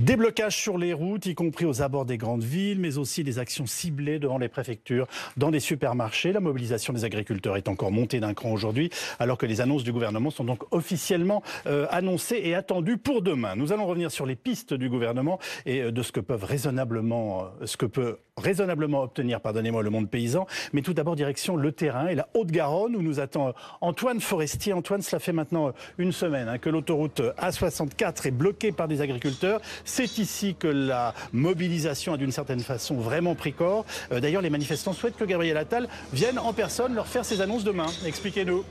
Des blocages sur les routes, y compris aux abords des grandes villes, mais aussi des actions ciblées devant les préfectures, dans des supermarchés. La mobilisation des agriculteurs est encore montée d'un cran aujourd'hui, alors que les annonces du gouvernement sont donc officiellement euh, annoncées et attendues pour demain. Nous allons revenir sur les pistes du gouvernement et euh, de ce que peuvent raisonnablement, euh, ce que peut raisonnablement obtenir, pardonnez-moi, le monde paysan. Mais tout d'abord, direction le terrain et la Haute-Garonne, où nous attend Antoine Forestier. Antoine, cela fait maintenant une semaine hein, que l'autoroute A64 est bloquée par des agriculteurs. C'est ici que la mobilisation a d'une certaine façon vraiment pris corps. Euh, d'ailleurs, les manifestants souhaitent que Gabriel Attal vienne en personne leur faire ses annonces demain. Expliquez-nous.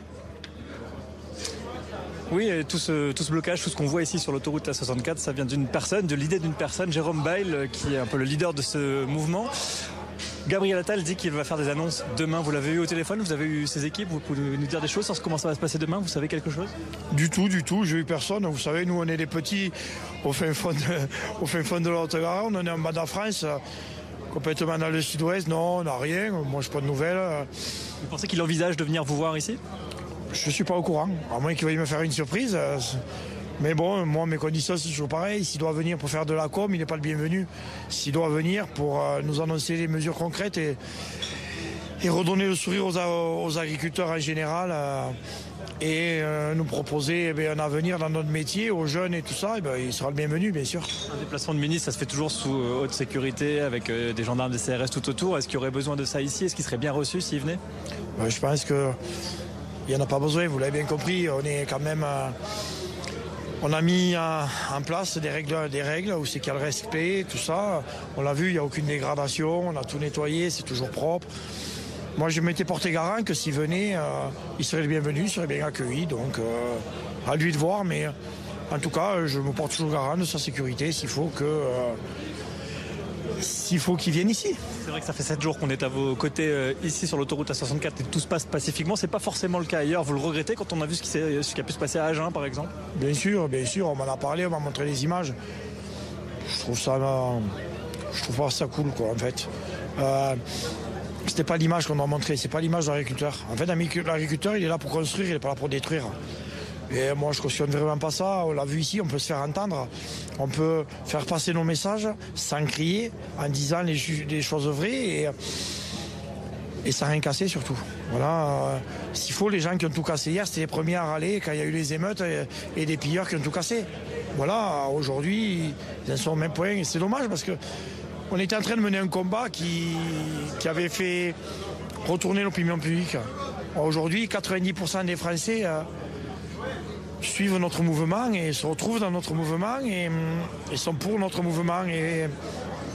Oui, tout ce, tout ce blocage, tout ce qu'on voit ici sur l'autoroute A64, ça vient d'une personne, de l'idée d'une personne, Jérôme Bail, euh, qui est un peu le leader de ce mouvement. Gabriel Attal dit qu'il va faire des annonces demain. Vous l'avez eu au téléphone, vous avez eu ses équipes, vous pouvez nous dire des choses sur comment ça va se passer demain Vous savez quelque chose? Du tout, du tout. J'ai eu personne. Vous savez, nous, on est des petits au fin fond de, au fin fond de. On est en bas de la France, complètement dans le sud-ouest. Non, on n'a rien. Moi, je pas de nouvelles. Vous pensez qu'il envisage de venir vous voir ici? Je ne suis pas au courant. À moins qu'il veuille me faire une surprise. Mais bon, moi, mes conditions, c'est toujours pareil. S'il doit venir pour faire de la com, il n'est pas le bienvenu. S'il doit venir pour euh, nous annoncer des mesures concrètes et, et redonner le sourire aux, agriculteurs en général euh, et euh, nous proposer eh un avenir dans notre métier, aux jeunes et tout ça, eh ben, il sera le bienvenu, bien sûr. Un déplacement de ministre, ça se fait toujours sous haute sécurité, avec des gendarmes, des CRS tout autour. Est-ce qu'il y aurait besoin de ça ici? Est-ce qu'il serait bien reçu s'il venait? Je pense qu'il n'y en a pas besoin, vous l'avez bien compris. On est quand même... On a mis en place des règles, des règles où c'est qu'il y a le respect, tout ça. On l'a vu, il n'y a aucune dégradation, on a tout nettoyé, c'est toujours propre. Moi, je m'étais porté garant que s'il venait, euh, il serait le bienvenu, il serait bien accueilli. Donc, euh, à lui de voir, mais en tout cas, je me porte toujours garant de sa sécurité s'il faut que. Euh, s'il faut qu'il vienne ici. C'est vrai que ça fait 7 jours qu'on est à vos côtés euh, ici sur l'autoroute A64 et tout se passe pacifiquement. C'est pas forcément le cas ailleurs. Vous le regrettez quand on a vu ce qui, ce qui a pu se passer à Agen par exemple? Bien sûr, bien sûr. On m'en a parlé, on m'a montré les images. Je trouve ça, je trouve pas ça cool quoi en fait. Euh, c'était pas l'image qu'on a montré, c'est pas l'image de l'agriculteur. En fait, l'agriculteur, il est là pour construire, il est pas là pour détruire. Et moi, je cautionne vraiment pas ça. On l'a vu ici, on peut se faire entendre. On peut faire passer nos messages sans crier, en disant les, choses vraies et, sans rien casser surtout. Voilà. S'il faut, les gens qui ont tout cassé hier, c'était les premiers à râler quand il y a eu les émeutes et, des pilleurs qui ont tout cassé. Voilà, aujourd'hui, ils en sont au même point. Et c'est dommage parce que on était en train de mener un combat qui, qui avait fait retourner l'opinion publique. Aujourd'hui, 90% des Français euh, suivent notre mouvement et se retrouvent dans notre mouvement et, sont pour notre mouvement. Et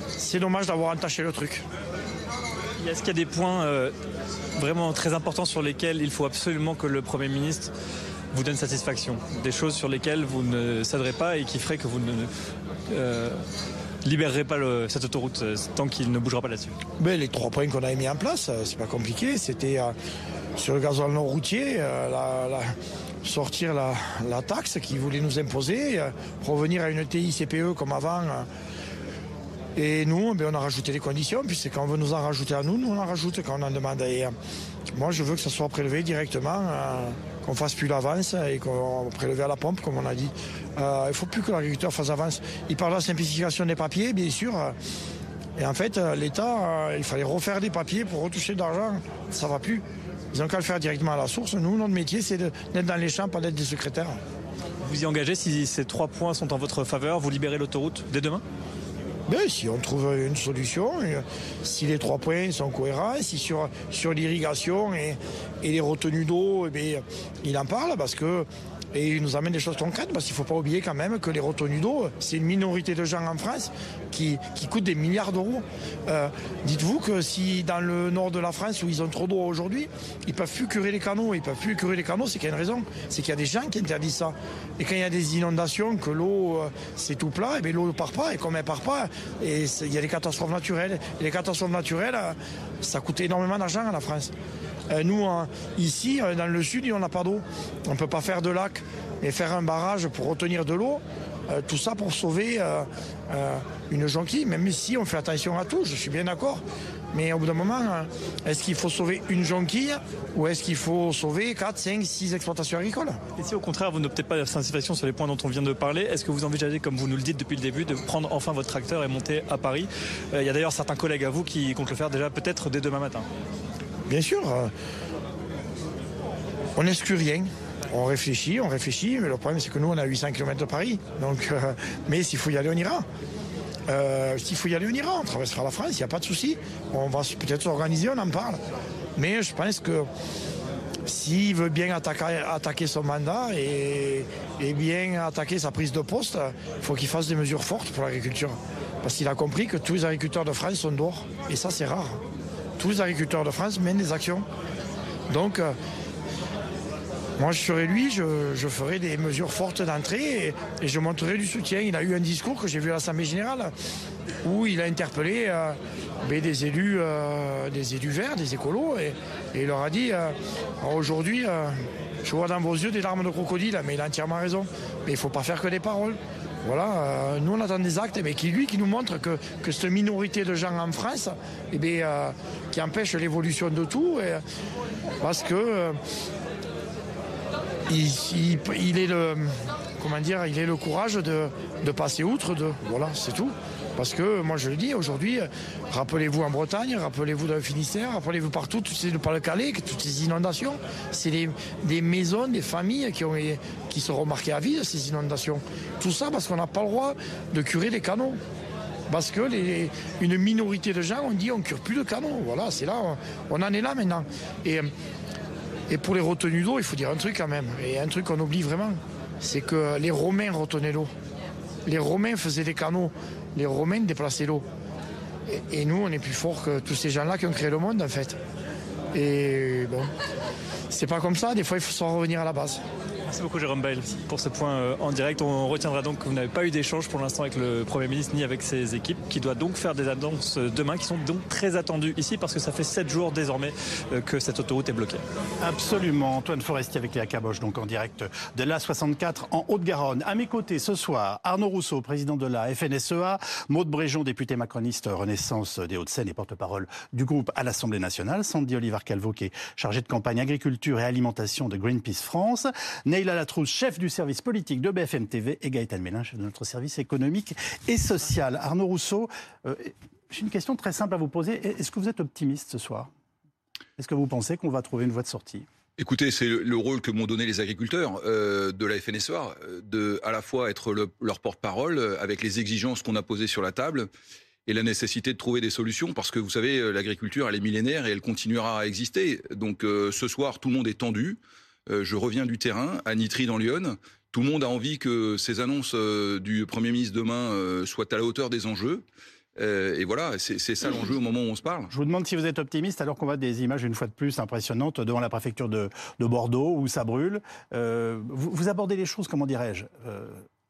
c'est dommage d'avoir entaché le truc. Est-ce qu'il y a des points euh, vraiment très importants sur lesquels il faut absolument que le Premier ministre vous donne satisfaction? Des choses sur lesquelles vous ne céderez pas et qui feraient que vous ne euh, libérerez pas cette autoroute euh, tant qu'il ne bougera pas là-dessus? Mais Les trois points qu'on a mis en place, c'est pas compliqué. C'était sur le gazoil non routier, la sortir la, taxe qui voulait nous imposer, euh, revenir à une TICPE comme avant. Euh. Et nous, ben, on a rajouté les conditions, puisque quand on veut nous en rajouter à nous, nous on en rajoute quand on en demande. Et, euh, moi, je veux que ça soit prélevé directement, qu'on fasse plus l'avance et qu'on prélevé à la pompe, comme on a dit. il ne faut plus que l'agriculteur fasse avance. Il parle de la simplification des papiers, bien sûr. Et en fait, l'État, il fallait refaire des papiers pour retoucher de l'argent. Ça va plus. Ils ont qu'à le faire directement à la source. Nous, notre métier, c'est d'être dans les champs, pas d'être des secrétaires. Vous y engagez si ces trois points sont en votre faveur, vous libérez l'autoroute dès demain? Ben, si on trouve une solution, euh, si les trois points sont cohérents, si sur, sur l'irrigation et, les retenues d'eau, eh il en parle parce que et il nous amène des choses concrètes parce qu'il ne faut pas oublier quand même que les retenues d'eau, c'est une minorité de gens en France qui, qui coûtent des milliards d'euros. Euh, dites-vous que si dans le nord de la France où ils ont trop d'eau aujourd'hui, ils ne peuvent plus curer les canaux, ils peuvent plus curer les canaux, c'est qu'il y a une raison. C'est qu'il y a des gens qui interdisent ça. Et quand il y a des inondations, que l'eau euh, c'est tout plat, et bien l'eau ne part pas. Et comme elle ne part pas, et il y a des catastrophes naturelles. Et les catastrophes naturelles, euh, ça coûte énormément d'argent à la France. Euh, nous, ici, euh, dans le sud, on n'a pas d'eau. On ne peut pas faire de lac et faire un barrage pour retenir de l'eau. tout ça pour sauver une jonquille, même si on fait attention à tout, je suis bien d'accord. Mais au bout d'un moment, est-ce qu'il faut sauver une jonquille ou est-ce qu'il faut sauver 4, 5, 6 exploitations agricoles? Et si au contraire vous n'optez pas de satisfaction sur les points dont on vient de parler, est-ce que vous envisagez, comme vous nous le dites depuis le début, de prendre enfin votre tracteur et monter à Paris? Il y a d'ailleurs certains collègues à vous qui comptent le faire déjà peut-être dès demain matin. Bien sûr. On n'exclut rien. On réfléchit, on réfléchit, mais le problème c'est que nous on a 800 km de Paris. Euh, mais s'il faut y aller, on ira. Euh, s'il faut y aller, on ira. On traversera la France, il n'y a pas de souci. On va peut-être s'organiser, on en parle. Mais je pense que s'il veut bien attaquer, son mandat et, bien attaquer sa prise de poste, il faut qu'il fasse des mesures fortes pour l'agriculture. Parce qu'il a compris que tous les agriculteurs de France sont dehors. Et ça, c'est rare. Tous les agriculteurs de France mènent des actions. Donc, euh, moi, je serais lui, je, ferai des mesures fortes d'entrée et, je montrerai du soutien. Il a eu un discours que j'ai vu à l'Assemblée générale où il a interpellé euh, ben, des élus, euh, des élus verts, des écolos, et, il leur a dit euh, aujourd'hui, je vois dans vos yeux des larmes de crocodile, mais il a entièrement raison. Mais il ne faut pas faire que des paroles. Voilà, nous on attend des actes, mais qui lui qui nous montre que, que cette minorité de gens en France, eh bien, qui empêche l'évolution de tout, parce que il, est le comment dire, il est le courage de, passer outre de voilà, c'est tout. Parce que moi je le dis aujourd'hui, rappelez-vous en Bretagne, rappelez-vous dans le Finistère, rappelez-vous partout, toutes ces, pas le Calais, toutes ces inondations, c'est des maisons, des familles qui, ont, qui seront à vie de ces inondations. Tout ça parce qu'on n'a pas le droit de curer les canaux. Parce que une minorité de gens ont dit on ne cure plus de canaux. Voilà, c'est là, on, en est là maintenant. Et et pour les retenues d'eau, il faut dire un truc quand même, et un truc qu'on oublie vraiment, c'est que les Romains retenaient l'eau. Les Romains faisaient des canaux, les Romains déplaçaient l'eau. Et, nous, on est plus forts que tous ces gens-là qui ont créé le monde, en fait. Et bon, c'est pas comme ça, des fois il faut s'en revenir à la base. Merci beaucoup Jérôme Bail pour ce point euh, en direct. On retiendra donc que vous n'avez pas eu d'échange pour l'instant avec le Premier ministre ni avec ses équipes, qui doit donc faire des annonces demain, qui sont donc très attendues ici parce que ça fait 7 jours désormais euh, que cette autoroute est bloquée. Absolument. Antoine Forestier avec Léa Caboche, donc en direct de l'A64 en Haute-Garonne. À mes côtés ce soir, Arnaud Rousseau, président de la FNSEA, Maude Bréjon, député macroniste Renaissance des Hauts-de-Seine et porte-parole du groupe à l'Assemblée nationale, Sandy Olivar Calvo, qui est chargé de campagne agriculture et alimentation de Greenpeace France, Neila Latrousse, chef du service politique de BFM TV, et Gaëtan Mélin, chef de notre service économique et social. Arnaud Rousseau, euh, j'ai une question très simple à vous poser. Est-ce que vous êtes optimiste ce soir? Est-ce que vous pensez qu'on va trouver une voie de sortie? Écoutez, c'est le rôle que m'ont donné les agriculteurs euh, de la FNSEA, de à la fois être leur porte-parole euh, avec les exigences qu'on a posées sur la table et la nécessité de trouver des solutions parce que vous savez, l'agriculture, elle est millénaire et elle continuera à exister. Donc ce soir, tout le monde est tendu. Euh, je reviens du terrain à Nitry dans Lyon. Tout le monde a envie que ces annonces euh, du Premier ministre demain euh, soient à la hauteur des enjeux. et voilà, c'est ça l'enjeu au moment où on se parle. Je vous demande si vous êtes optimiste alors qu'on voit des images une fois de plus impressionnantes devant la préfecture de, Bordeaux où ça brûle. vous, abordez les choses, comment dirais-je,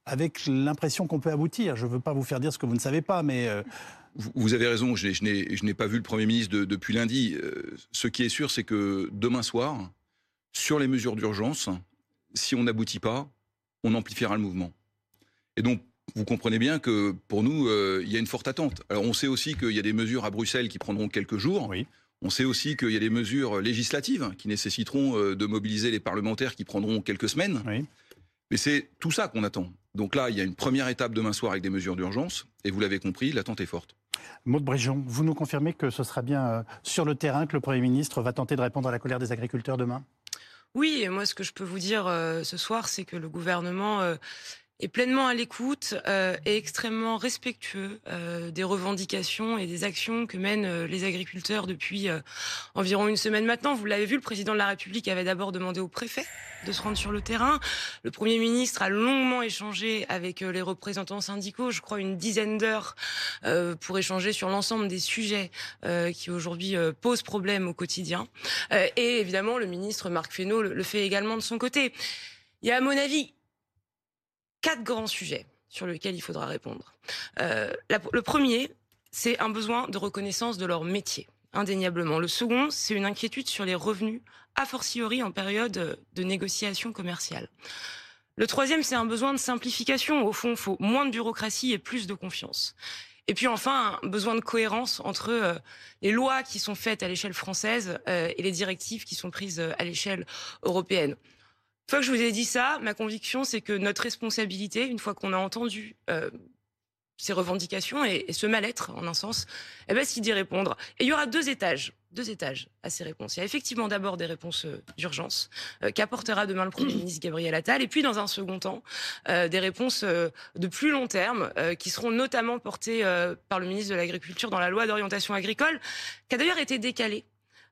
avec l'impression qu'on peut aboutir. Je ne veux pas vous faire dire ce que vous ne savez pas, mais... Vous avez raison, je n'ai pas vu le Premier ministre depuis lundi. ce qui est sûr, c'est que demain soir, sur les mesures d'urgence, si on n'aboutit pas, on amplifiera le mouvement. Et donc, vous comprenez bien que pour nous, euh, il y a une forte attente. Alors, on sait aussi qu'il y a des mesures à Bruxelles qui prendront quelques jours. Oui. On sait aussi qu'il y a des mesures législatives qui nécessiteront euh, de mobiliser les parlementaires qui prendront quelques semaines. Oui. Mais c'est tout ça qu'on attend. Donc là, il y a une première étape demain soir avec des mesures d'urgence. Et vous l'avez compris, l'attente est forte. Maud Bréjon, vous nous confirmez que ce sera bien euh, sur le terrain que le Premier ministre va tenter de répondre à la colère des agriculteurs demain? Oui, et moi ce que je peux vous dire euh, ce soir, c'est que le gouvernement euh, est pleinement à l'écoute euh, et extrêmement respectueux euh, des revendications et des actions que mènent euh, les agriculteurs depuis euh, environ une semaine maintenant. Vous l'avez vu, le président de la République avait d'abord demandé au préfet de se rendre sur le terrain. Le Premier ministre a longuement échangé avec les représentants syndicaux, je crois une dizaine d'heures, pour échanger sur l'ensemble des sujets qui aujourd'hui posent problème au quotidien. et évidemment, le ministre Marc Fesneau le, le fait également de son côté. Il y a, à mon avis, quatre grands sujets sur lesquels il faudra répondre. Euh, le premier, c'est un besoin de reconnaissance de leur métier, indéniablement. Le second, c'est une inquiétude sur les revenus, a fortiori en période de négociation commerciale. Le troisième, c'est un besoin de simplification. Au fond, il faut moins de bureaucratie et plus de confiance. Et puis enfin, un besoin de cohérence entre euh, les lois qui sont faites à l'échelle française euh, et les directives qui sont prises euh, à l'échelle européenne. Une fois que je vous ai dit ça, ma conviction, c'est que notre responsabilité, une fois qu'on a entendu ces revendications et, ce mal-être, en un sens, eh ben, c'est d'y répondre. Et il y aura deux étages, deux étages à ces réponses. Il y a effectivement d'abord des réponses euh, d'urgence euh, qu'apportera demain le Premier ministre Gabriel Attal, et puis dans un second temps, euh, des réponses de plus long terme qui seront notamment portées par le ministre de l'Agriculture dans la loi d'orientation agricole, qui a d'ailleurs été décalée.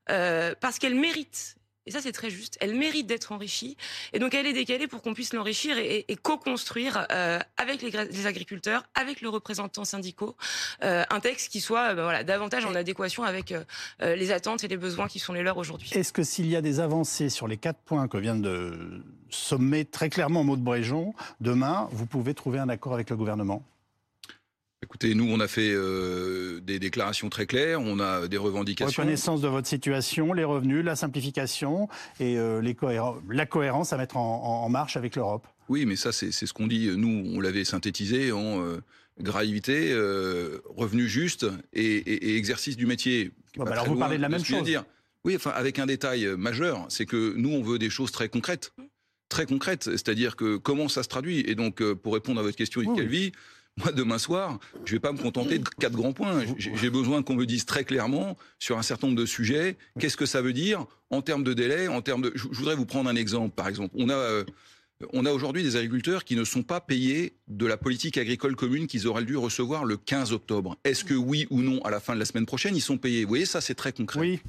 parce qu'elle mérite et ça, c'est très juste. Elle mérite d'être enrichie. Et donc, elle est décalée pour qu'on puisse l'enrichir et, co-construire euh, avec les, agriculteurs, avec le représentant syndicaux, euh, un texte qui soit euh, ben voilà, davantage en adéquation avec les attentes et les besoins qui sont les leurs aujourd'hui. Est-ce que s'il y a des avancées sur les quatre points que vient de sommer très clairement Maud Bréjon, demain, vous pouvez trouver un accord avec le gouvernement? Écoutez, nous, on a fait euh, des déclarations très claires, on a des revendications. Reconnaissance de votre situation, les revenus, la simplification et euh, les la cohérence à mettre en, marche avec l'Europe. Oui, mais ça, c'est ce qu'on dit. Nous, on l'avait synthétisé en euh, gravité, revenus justes et, exercice du métier. Bah alors, vous parlez de la même chose. Dire. Oui, enfin, avec un détail majeur, c'est que nous, on veut des choses très concrètes. Très concrètes, c'est-à-dire que comment ça se traduit. Et donc, pour répondre à votre question, Yves Calvi, moi, demain soir, je ne vais pas me contenter de quatre grands points. J'ai besoin qu'on me dise très clairement sur un certain nombre de sujets qu'est-ce que ça veut dire en termes de délai, en termes de. Je voudrais vous prendre un exemple. Par exemple, on a euh, on a aujourd'hui des agriculteurs qui ne sont pas payés de la politique agricole commune qu'ils auraient dû recevoir le 15 octobre. Est-ce que oui ou non, à la fin de la semaine prochaine, ils sont payés? Vous voyez, ça c'est très concret. Oui.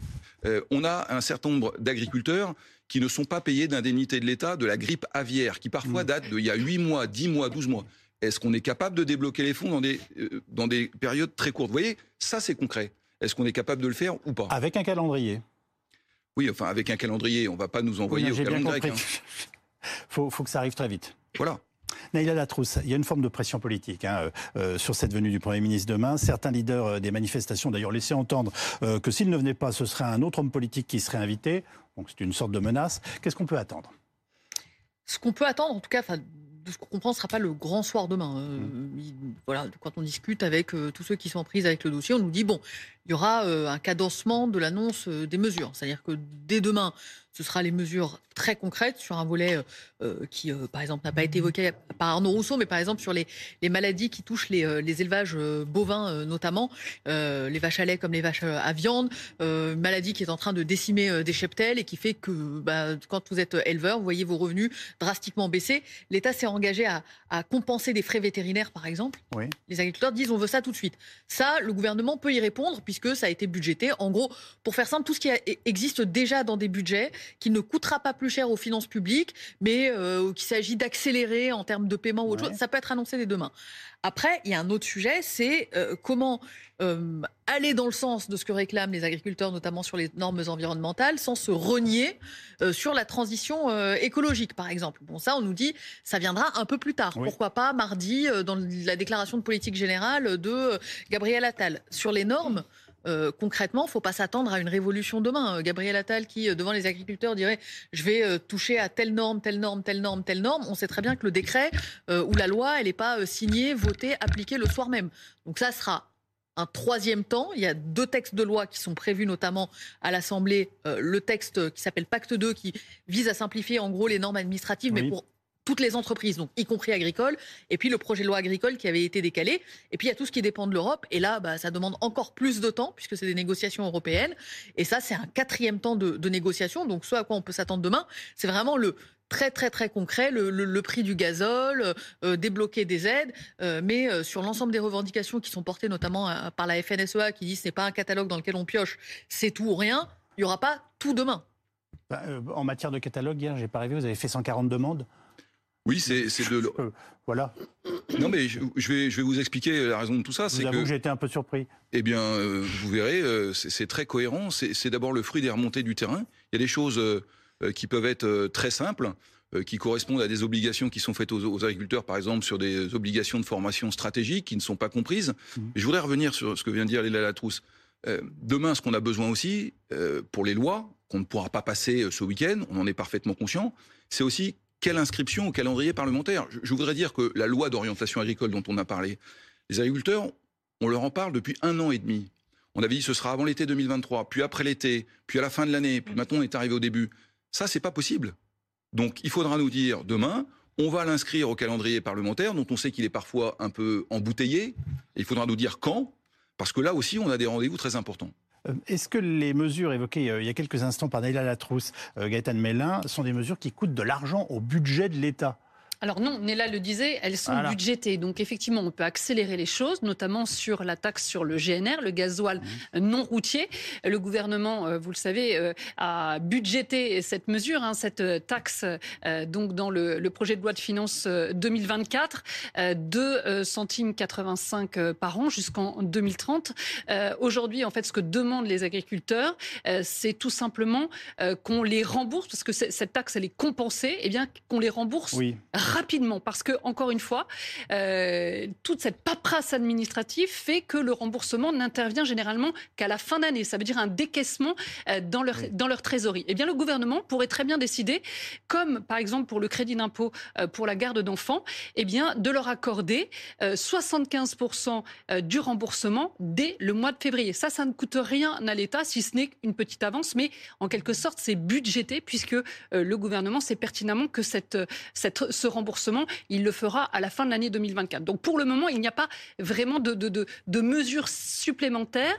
Euh, on a un certain nombre d'agriculteurs qui ne sont pas payés d'indemnité de l'État de la grippe aviaire, qui parfois mm. date d'il y a 8 mois, 10 mois, 12 mois. Est-ce qu'on est capable de débloquer les fonds dans des, euh, dans des périodes très courtes? Vous voyez, ça c'est concret. Est-ce qu'on est capable de le faire ou pas? Avec un calendrier. Oui, enfin avec un calendrier, on ne va pas nous envoyer au calendrier grec. Hein. faut, faut que ça arrive très vite. Voilà. Naïla Latrousse, il y a une forme de pression politique hein, euh, euh, sur cette venue du Premier ministre demain. Certains leaders des manifestations, d'ailleurs, laissaient entendre que s'il ne venait pas, ce serait un autre homme politique qui serait invité. Donc c'est une sorte de menace. Qu'est-ce qu'on peut attendre? Ce qu'on peut attendre, en tout cas, de ce qu'on comprend, ce ne sera pas le grand soir demain. Euh, mmh. voilà, quand on discute avec euh, tous ceux qui sont en prise avec le dossier, on nous dit bon, il y aura euh, un cadencement de l'annonce des mesures. C'est-à-dire que dès demain, ce sera les mesures très concrètes sur un volet euh, euh, qui, euh, par exemple, n'a pas été évoqué par Arnaud Rousseau, mais par exemple sur les, les maladies qui touchent les, les élevages bovins notamment, les vaches à lait comme les vaches à viande, maladie qui est en train de décimer des cheptels et qui fait que bah, quand vous êtes éleveur, vous voyez vos revenus drastiquement baisser. L'État s'est engagé à, à, compenser des frais vétérinaires, par exemple. Oui. Les agriculteurs disent on veut ça tout de suite. Ça, le gouvernement peut y répondre puisque ça a été budgété. En gros, pour faire simple, tout ce qui existe déjà dans des budgets qui ne coûtera pas plus cher aux finances publiques, mais euh, qu'il s'agit d'accélérer en termes de paiement ou autre chose. Ça peut être annoncé dès demain. Après, il y a un autre sujet, c'est euh, comment euh, aller dans le sens de ce que réclament les agriculteurs, notamment sur les normes environnementales, sans se renier sur la transition écologique, par exemple. Bon, ça, on nous dit, ça viendra un peu plus tard. Pourquoi pas mardi, dans la déclaration de politique générale de Gabriel Attal. Sur les normes, euh, concrètement, il ne faut pas s'attendre à une révolution demain. Euh, Gabriel Attal qui, euh, devant les agriculteurs, dirait je vais toucher à telle norme, telle norme, telle norme, telle norme. On sait très bien que le décret ou la loi, elle n'est pas signée, votée, appliquée le soir même. Donc ça sera un troisième temps. Il y a deux textes de loi qui sont prévus notamment à l'Assemblée. le texte qui s'appelle Pacte 2 qui vise à simplifier en gros les normes administratives, mais pour toutes les entreprises, donc y compris agricoles, et puis le projet de loi agricole qui avait été décalé, et puis il y a tout ce qui dépend de l'Europe, et là, bah, ça demande encore plus de temps, puisque c'est des négociations européennes, et ça, c'est un quatrième temps de, négociation, donc ce à quoi on peut s'attendre demain, c'est vraiment le très très très concret, le, prix du gazole, euh, débloquer des aides, euh, mais euh, sur l'ensemble des revendications qui sont portées notamment par la FNSEA, qui dit ce n'est pas un catalogue dans lequel on pioche, c'est tout ou rien, il n'y aura pas tout demain. Bah, en matière de catalogue, hier, j'ai pas rêvé, vous avez fait 140 demandes. Oui, c'est de. voilà. Non, mais je, vais, je vais vous expliquer la raison de tout ça. c'est que, j'ai été un peu surpris. Eh bien, euh, vous verrez, euh, c'est très cohérent. C'est d'abord le fruit des remontées du terrain. Il y a des choses euh, qui peuvent être très simples, qui correspondent à des obligations qui sont faites aux, agriculteurs, par exemple, sur des obligations de formation stratégique qui ne sont pas comprises. Mmh. Je voudrais revenir sur ce que vient de dire Léla Latrousse. demain, ce qu'on a besoin aussi, pour les lois, qu'on ne pourra pas passer ce week-end, on en est parfaitement conscient, c'est aussi quelle inscription au calendrier parlementaire? Je, voudrais dire que la loi d'orientation agricole dont on a parlé, les agriculteurs, on leur en parle depuis un an et demi. On avait dit ce sera avant l'été 2023, puis après l'été, puis à la fin de l'année, puis maintenant on est arrivé au début. Ça, c'est pas possible. Donc il faudra nous dire demain, on va l'inscrire au calendrier parlementaire, dont on sait qu'il est parfois un peu embouteillé. Il faudra nous dire quand, parce que là aussi, on a des rendez-vous très importants. Euh, est-ce que les mesures évoquées euh, il y a quelques instants par Naïla Latrousse, euh, Gaëtan Mélin, sont des mesures qui coûtent de l'argent au budget de l'État? Alors non, Néla le disait, elles sont budgétées. Donc effectivement, on peut accélérer les choses, notamment sur la taxe sur le GNR, le gasoil mmh. non routier. Le gouvernement, euh, vous le savez, euh, a budgété cette mesure, hein, cette taxe, euh, donc dans le, projet de loi de finances 2024, 2 centimes 85 par an jusqu'en 2030. Aujourd'hui, en fait, ce que demandent les agriculteurs, c'est tout simplement qu'on les rembourse, parce que cette taxe, elle est compensée, et eh bien qu'on les rembourse oui rapidement parce que, encore une fois, euh, toute cette paperasse administrative fait que le remboursement n'intervient généralement qu'à la fin d'année. Ça veut dire un décaissement euh, dans, leur, dans leur trésorerie. Eh bien, le gouvernement pourrait très bien décider, comme par exemple pour le crédit d'impôt euh, pour la garde d'enfants, eh bien, de leur accorder 75% du remboursement dès le mois de février. Ça, ça ne coûte rien à l'État, si ce n'est une petite avance, mais en quelque sorte, c'est budgété puisque le gouvernement sait pertinemment que cette, cette, ce remboursement il le fera à la fin de l'année 2024. Donc pour le moment, il n'y a pas vraiment de, de, mesures supplémentaires,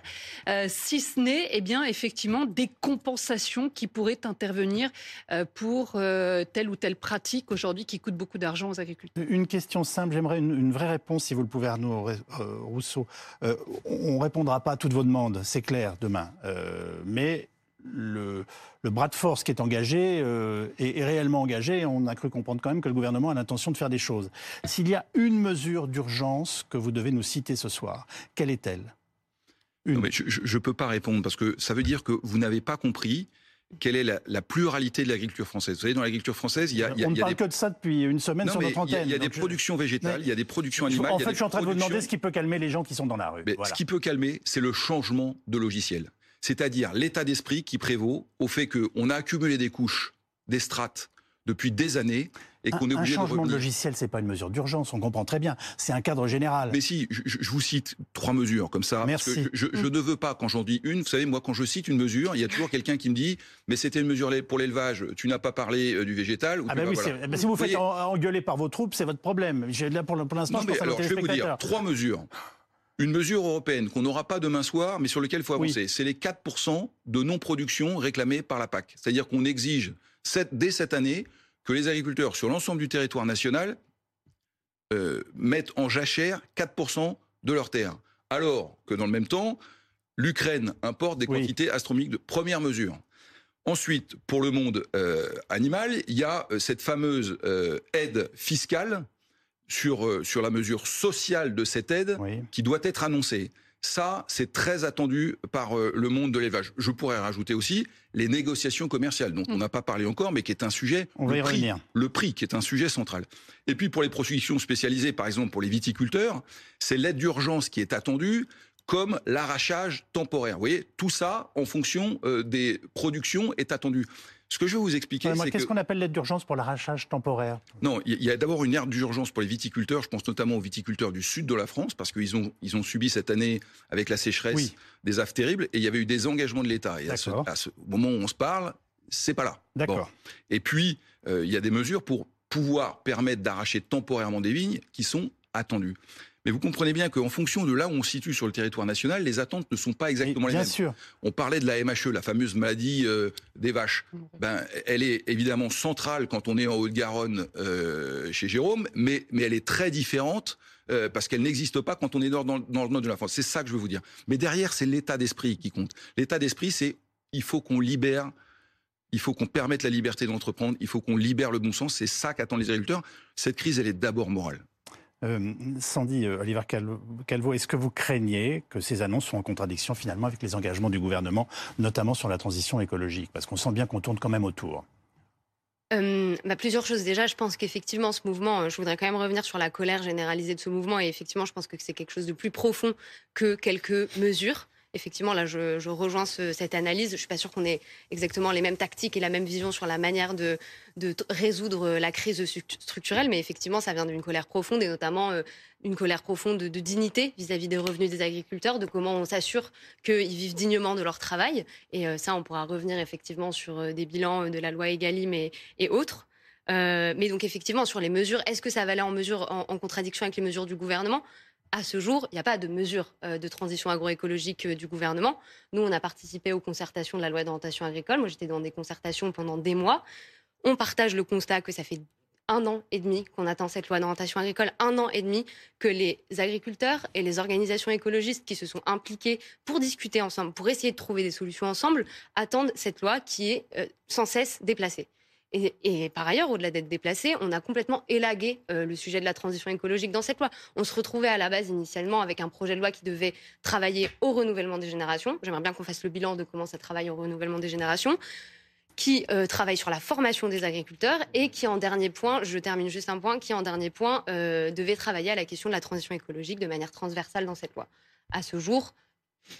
euh, si ce n'est eh bien effectivement des compensations qui pourraient intervenir euh, pour euh, telle ou telle pratique aujourd'hui qui coûte beaucoup d'argent aux agriculteurs. Une question simple, j'aimerais une, vraie réponse si vous le pouvez Arnaud Rousseau. on ne répondra pas à toutes vos demandes, c'est clair, demain. mais le, bras de force qui est engagé euh, est, réellement engagé. On a cru comprendre quand même que le gouvernement a l'intention de faire des choses. S'il y a une mesure d'urgence que vous devez nous citer ce soir, quelle est-elle? Je ne peux pas répondre parce que ça veut dire que vous n'avez pas compris quelle est la, pluralité de l'agriculture française. Vous savez, dans l'agriculture française, il y a, On ne parle que de ça depuis une semaine sur notre antenne. Il y a, des productions végétales, il y a des productions animales. En fait, je suis en train de vous demander ce qui peut calmer les gens qui sont dans la rue. Ce qui peut calmer, c'est le changement de logiciel c'est-à-dire l'état d'esprit qui prévaut au fait qu'on a accumulé des couches, des strates depuis des années et qu'on est obligé un changement de, de logiciel, c'est pas une mesure d'urgence, on comprend très bien. C'est un cadre général. Mais si, je, vous cite trois mesures comme ça. Merci. Parce que je, je, ne veux pas, quand j'en dis une, vous savez, moi, quand je cite une mesure, il y a toujours quelqu'un qui me dit, mais c'était une mesure pour l'élevage, tu n'as pas parlé euh, du végétal. ah ben oui, si vous, faites engueuler par vos troupes, c'est votre problème. Là, pour, l'instant, je pense alors, je vais vous dire trois mesures une mesure européenne qu'on n'aura pas demain soir, mais sur laquelle il faut avancer. C'est les 4% de non-production réclamés par la PAC. C'est-à-dire qu'on exige dès cette année que les agriculteurs sur l'ensemble du territoire national euh, mettent en jachère 4% de leurs terres. Alors que dans le même temps, l'Ukraine importe des quantités astronomiques de première mesure. Ensuite, pour le monde euh, animal, il y a euh, cette fameuse aide fiscale sur, euh, sur la mesure sociale de cette aide qui doit être annoncée. Ça, c'est très attendu par euh, le monde de l'élevage. Je pourrais rajouter aussi les négociations commerciales, dont on mm. n'a pas parlé encore, mais qui est un sujet. On le, prix, le prix, qui est un sujet central. Et puis pour les productions spécialisées, par exemple pour les viticulteurs, c'est l'aide d'urgence qui est attendue comme l'arrachage temporaire. Vous voyez, tout ça, en fonction euh, des productions, est attendu. Ce que je vais vous expliquer, c'est Qu'est-ce qu'on appelle l'aide d'urgence pour l'arrachage temporaire? Non, il y a d'abord une aide d'urgence pour les viticulteurs. Je pense notamment aux viticulteurs du sud de la France, parce qu'ils ont, ils ont subi cette année, avec la sécheresse, des affres terribles, et il y avait eu des engagements de l'État. Et à ce, moment où on se parle, c'est pas là. D'accord. Et puis, euh, il y a des mesures pour pouvoir permettre d'arracher temporairement des vignes qui sont attendues. Mais vous comprenez bien qu'en fonction de là où on se situe sur le territoire national, les attentes ne sont pas exactement les bien mêmes. Sûr. On parlait de la MHE, la fameuse maladie euh, des vaches. Ben, elle est évidemment centrale quand on est en Haute-Garonne euh, chez Jérôme, mais, mais elle est très différente euh, parce qu'elle n'existe pas quand on est dans, dans, dans le nord de la France. C'est ça que je veux vous dire. Mais derrière, c'est l'état d'esprit qui compte. L'état d'esprit, c'est il faut qu'on libère il faut qu'on permette la liberté d'entreprendre, il faut qu'on libère le bon sens, c'est ça qu'attendent les agriculteurs. Cette crise, elle est d'abord morale. Euh, Sandy euh, Oliver Calvo, est-ce que vous craignez que ces annonces soient en contradiction finalement avec les engagements du gouvernement, notamment sur la transition écologique? Parce qu'on sent bien qu'on tourne quand même autour. Euh, bah, plusieurs choses. Déjà, je pense qu'effectivement, ce mouvement, je voudrais quand même revenir sur la colère généralisée de ce mouvement. Et effectivement, je pense que c'est quelque chose de plus profond que quelques mesures effectivement, là, je, rejoins cette analyse. Je suis pas sûre qu'on ait exactement les mêmes tactiques et la même vision sur la manière de, résoudre la crise structurelle, mais effectivement, ça vient d'une colère profonde et notamment euh, une colère profonde de, dignité vis-à-vis des revenus des agriculteurs, de comment on s'assure qu'ils vivent dignement de leur travail. Et euh, ça, on pourra revenir effectivement sur euh, des bilans de la loi Egalim et, autres. mais donc effectivement, sur les mesures, est-ce que ça va aller en contradiction avec les mesures du gouvernement? À ce jour, il n'y a pas de mesure euh, de transition agroécologique euh, du gouvernement. Nous, on a participé aux concertations de la loi d'orientation agricole. Moi, j'étais dans des concertations pendant des mois. On partage le constat que ça fait un an et demi qu'on attend cette loi d'orientation agricole, un an et demi que les agriculteurs et les organisations écologistes qui se sont impliqués pour discuter ensemble, pour essayer de trouver des solutions ensemble, attendent cette loi qui est euh, sans cesse déplacée. Et, par ailleurs, au-delà d'être déplacé, on a complètement élagué euh, le sujet de la transition écologique dans cette loi. On se retrouvait à la base initialement avec un projet de loi qui devait travailler au renouvellement des générations. J'aimerais bien qu'on fasse le bilan de comment ça travaille au renouvellement des générations qui euh, travaille sur la formation des agriculteurs et qui, en dernier point, je termine juste un point, qui, en dernier point, euh, devait travailler à la question de la transition écologique de manière transversale dans cette loi. À ce jour,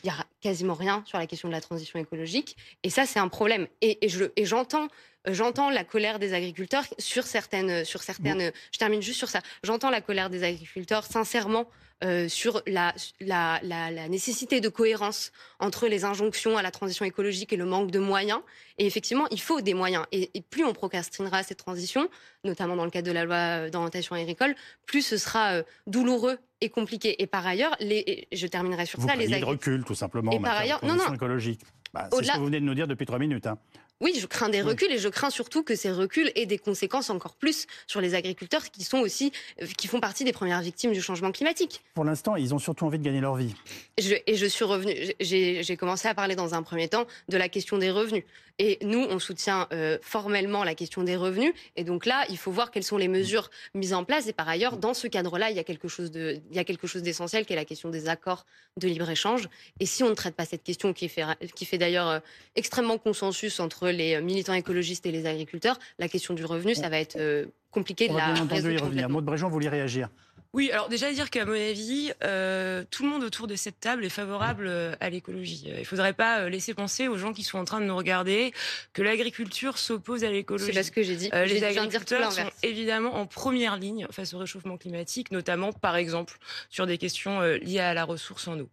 il n'y a quasiment rien sur la question de la transition écologique. Et ça, c'est un problème. Et, et j'entends j'entends la colère des agriculteurs sur certaines, sur certaines. Je termine juste sur ça. J'entends la colère des agriculteurs sincèrement euh, sur la, la, la, nécessité de cohérence entre les injonctions à la transition écologique et le manque de moyens. Et effectivement, il faut des moyens. Et, plus on procrastinera cette transition, notamment dans le cadre de la loi d'orientation agricole, plus ce sera euh, douloureux et compliqué. Et par ailleurs, les, je terminerai sur ça. Les agriculteurs. recul, tout simplement. Et par ailleurs, non, non. écologique. Bah, c'est ce que vous venez de nous dire depuis trois minutes. Hein. Oui, je crains des reculs et je crains surtout que ces reculs aient des conséquences encore plus sur les agriculteurs qui sont aussi, euh, qui font partie des premières victimes du changement climatique. Pour l'instant, ils ont surtout envie de gagner leur vie. et je suis revenu, j'ai commencé à parler dans un premier temps de la question des revenus. Et nous, on soutient euh, formellement la question des revenus. Et donc là, il faut voir quelles sont les mesures mises en place. Et par ailleurs, dans ce cadre-là, il y a quelque chose de, il y a quelque chose d'essentiel qui est la question des accords de libre-échange. Et si on ne traite pas cette question qui fait, qui fait d'ailleurs euh, extrêmement consensus entre les militants écologistes et les agriculteurs, la question du revenu, ça va être euh, compliqué de la résoudre. Maud Bréjean, vous voulez réagir? Oui, alors déjà dire qu'à mon avis, euh, tout le monde autour de cette table est favorable euh, à l'écologie. Il ne faudrait pas laisser penser aux gens qui sont en train de nous regarder que l'agriculture s'oppose à l'écologie. C'est ce que j'ai dit. les agriculteurs sont évidemment en première ligne face au réchauffement climatique, notamment par exemple sur des questions liées à la ressource en eau.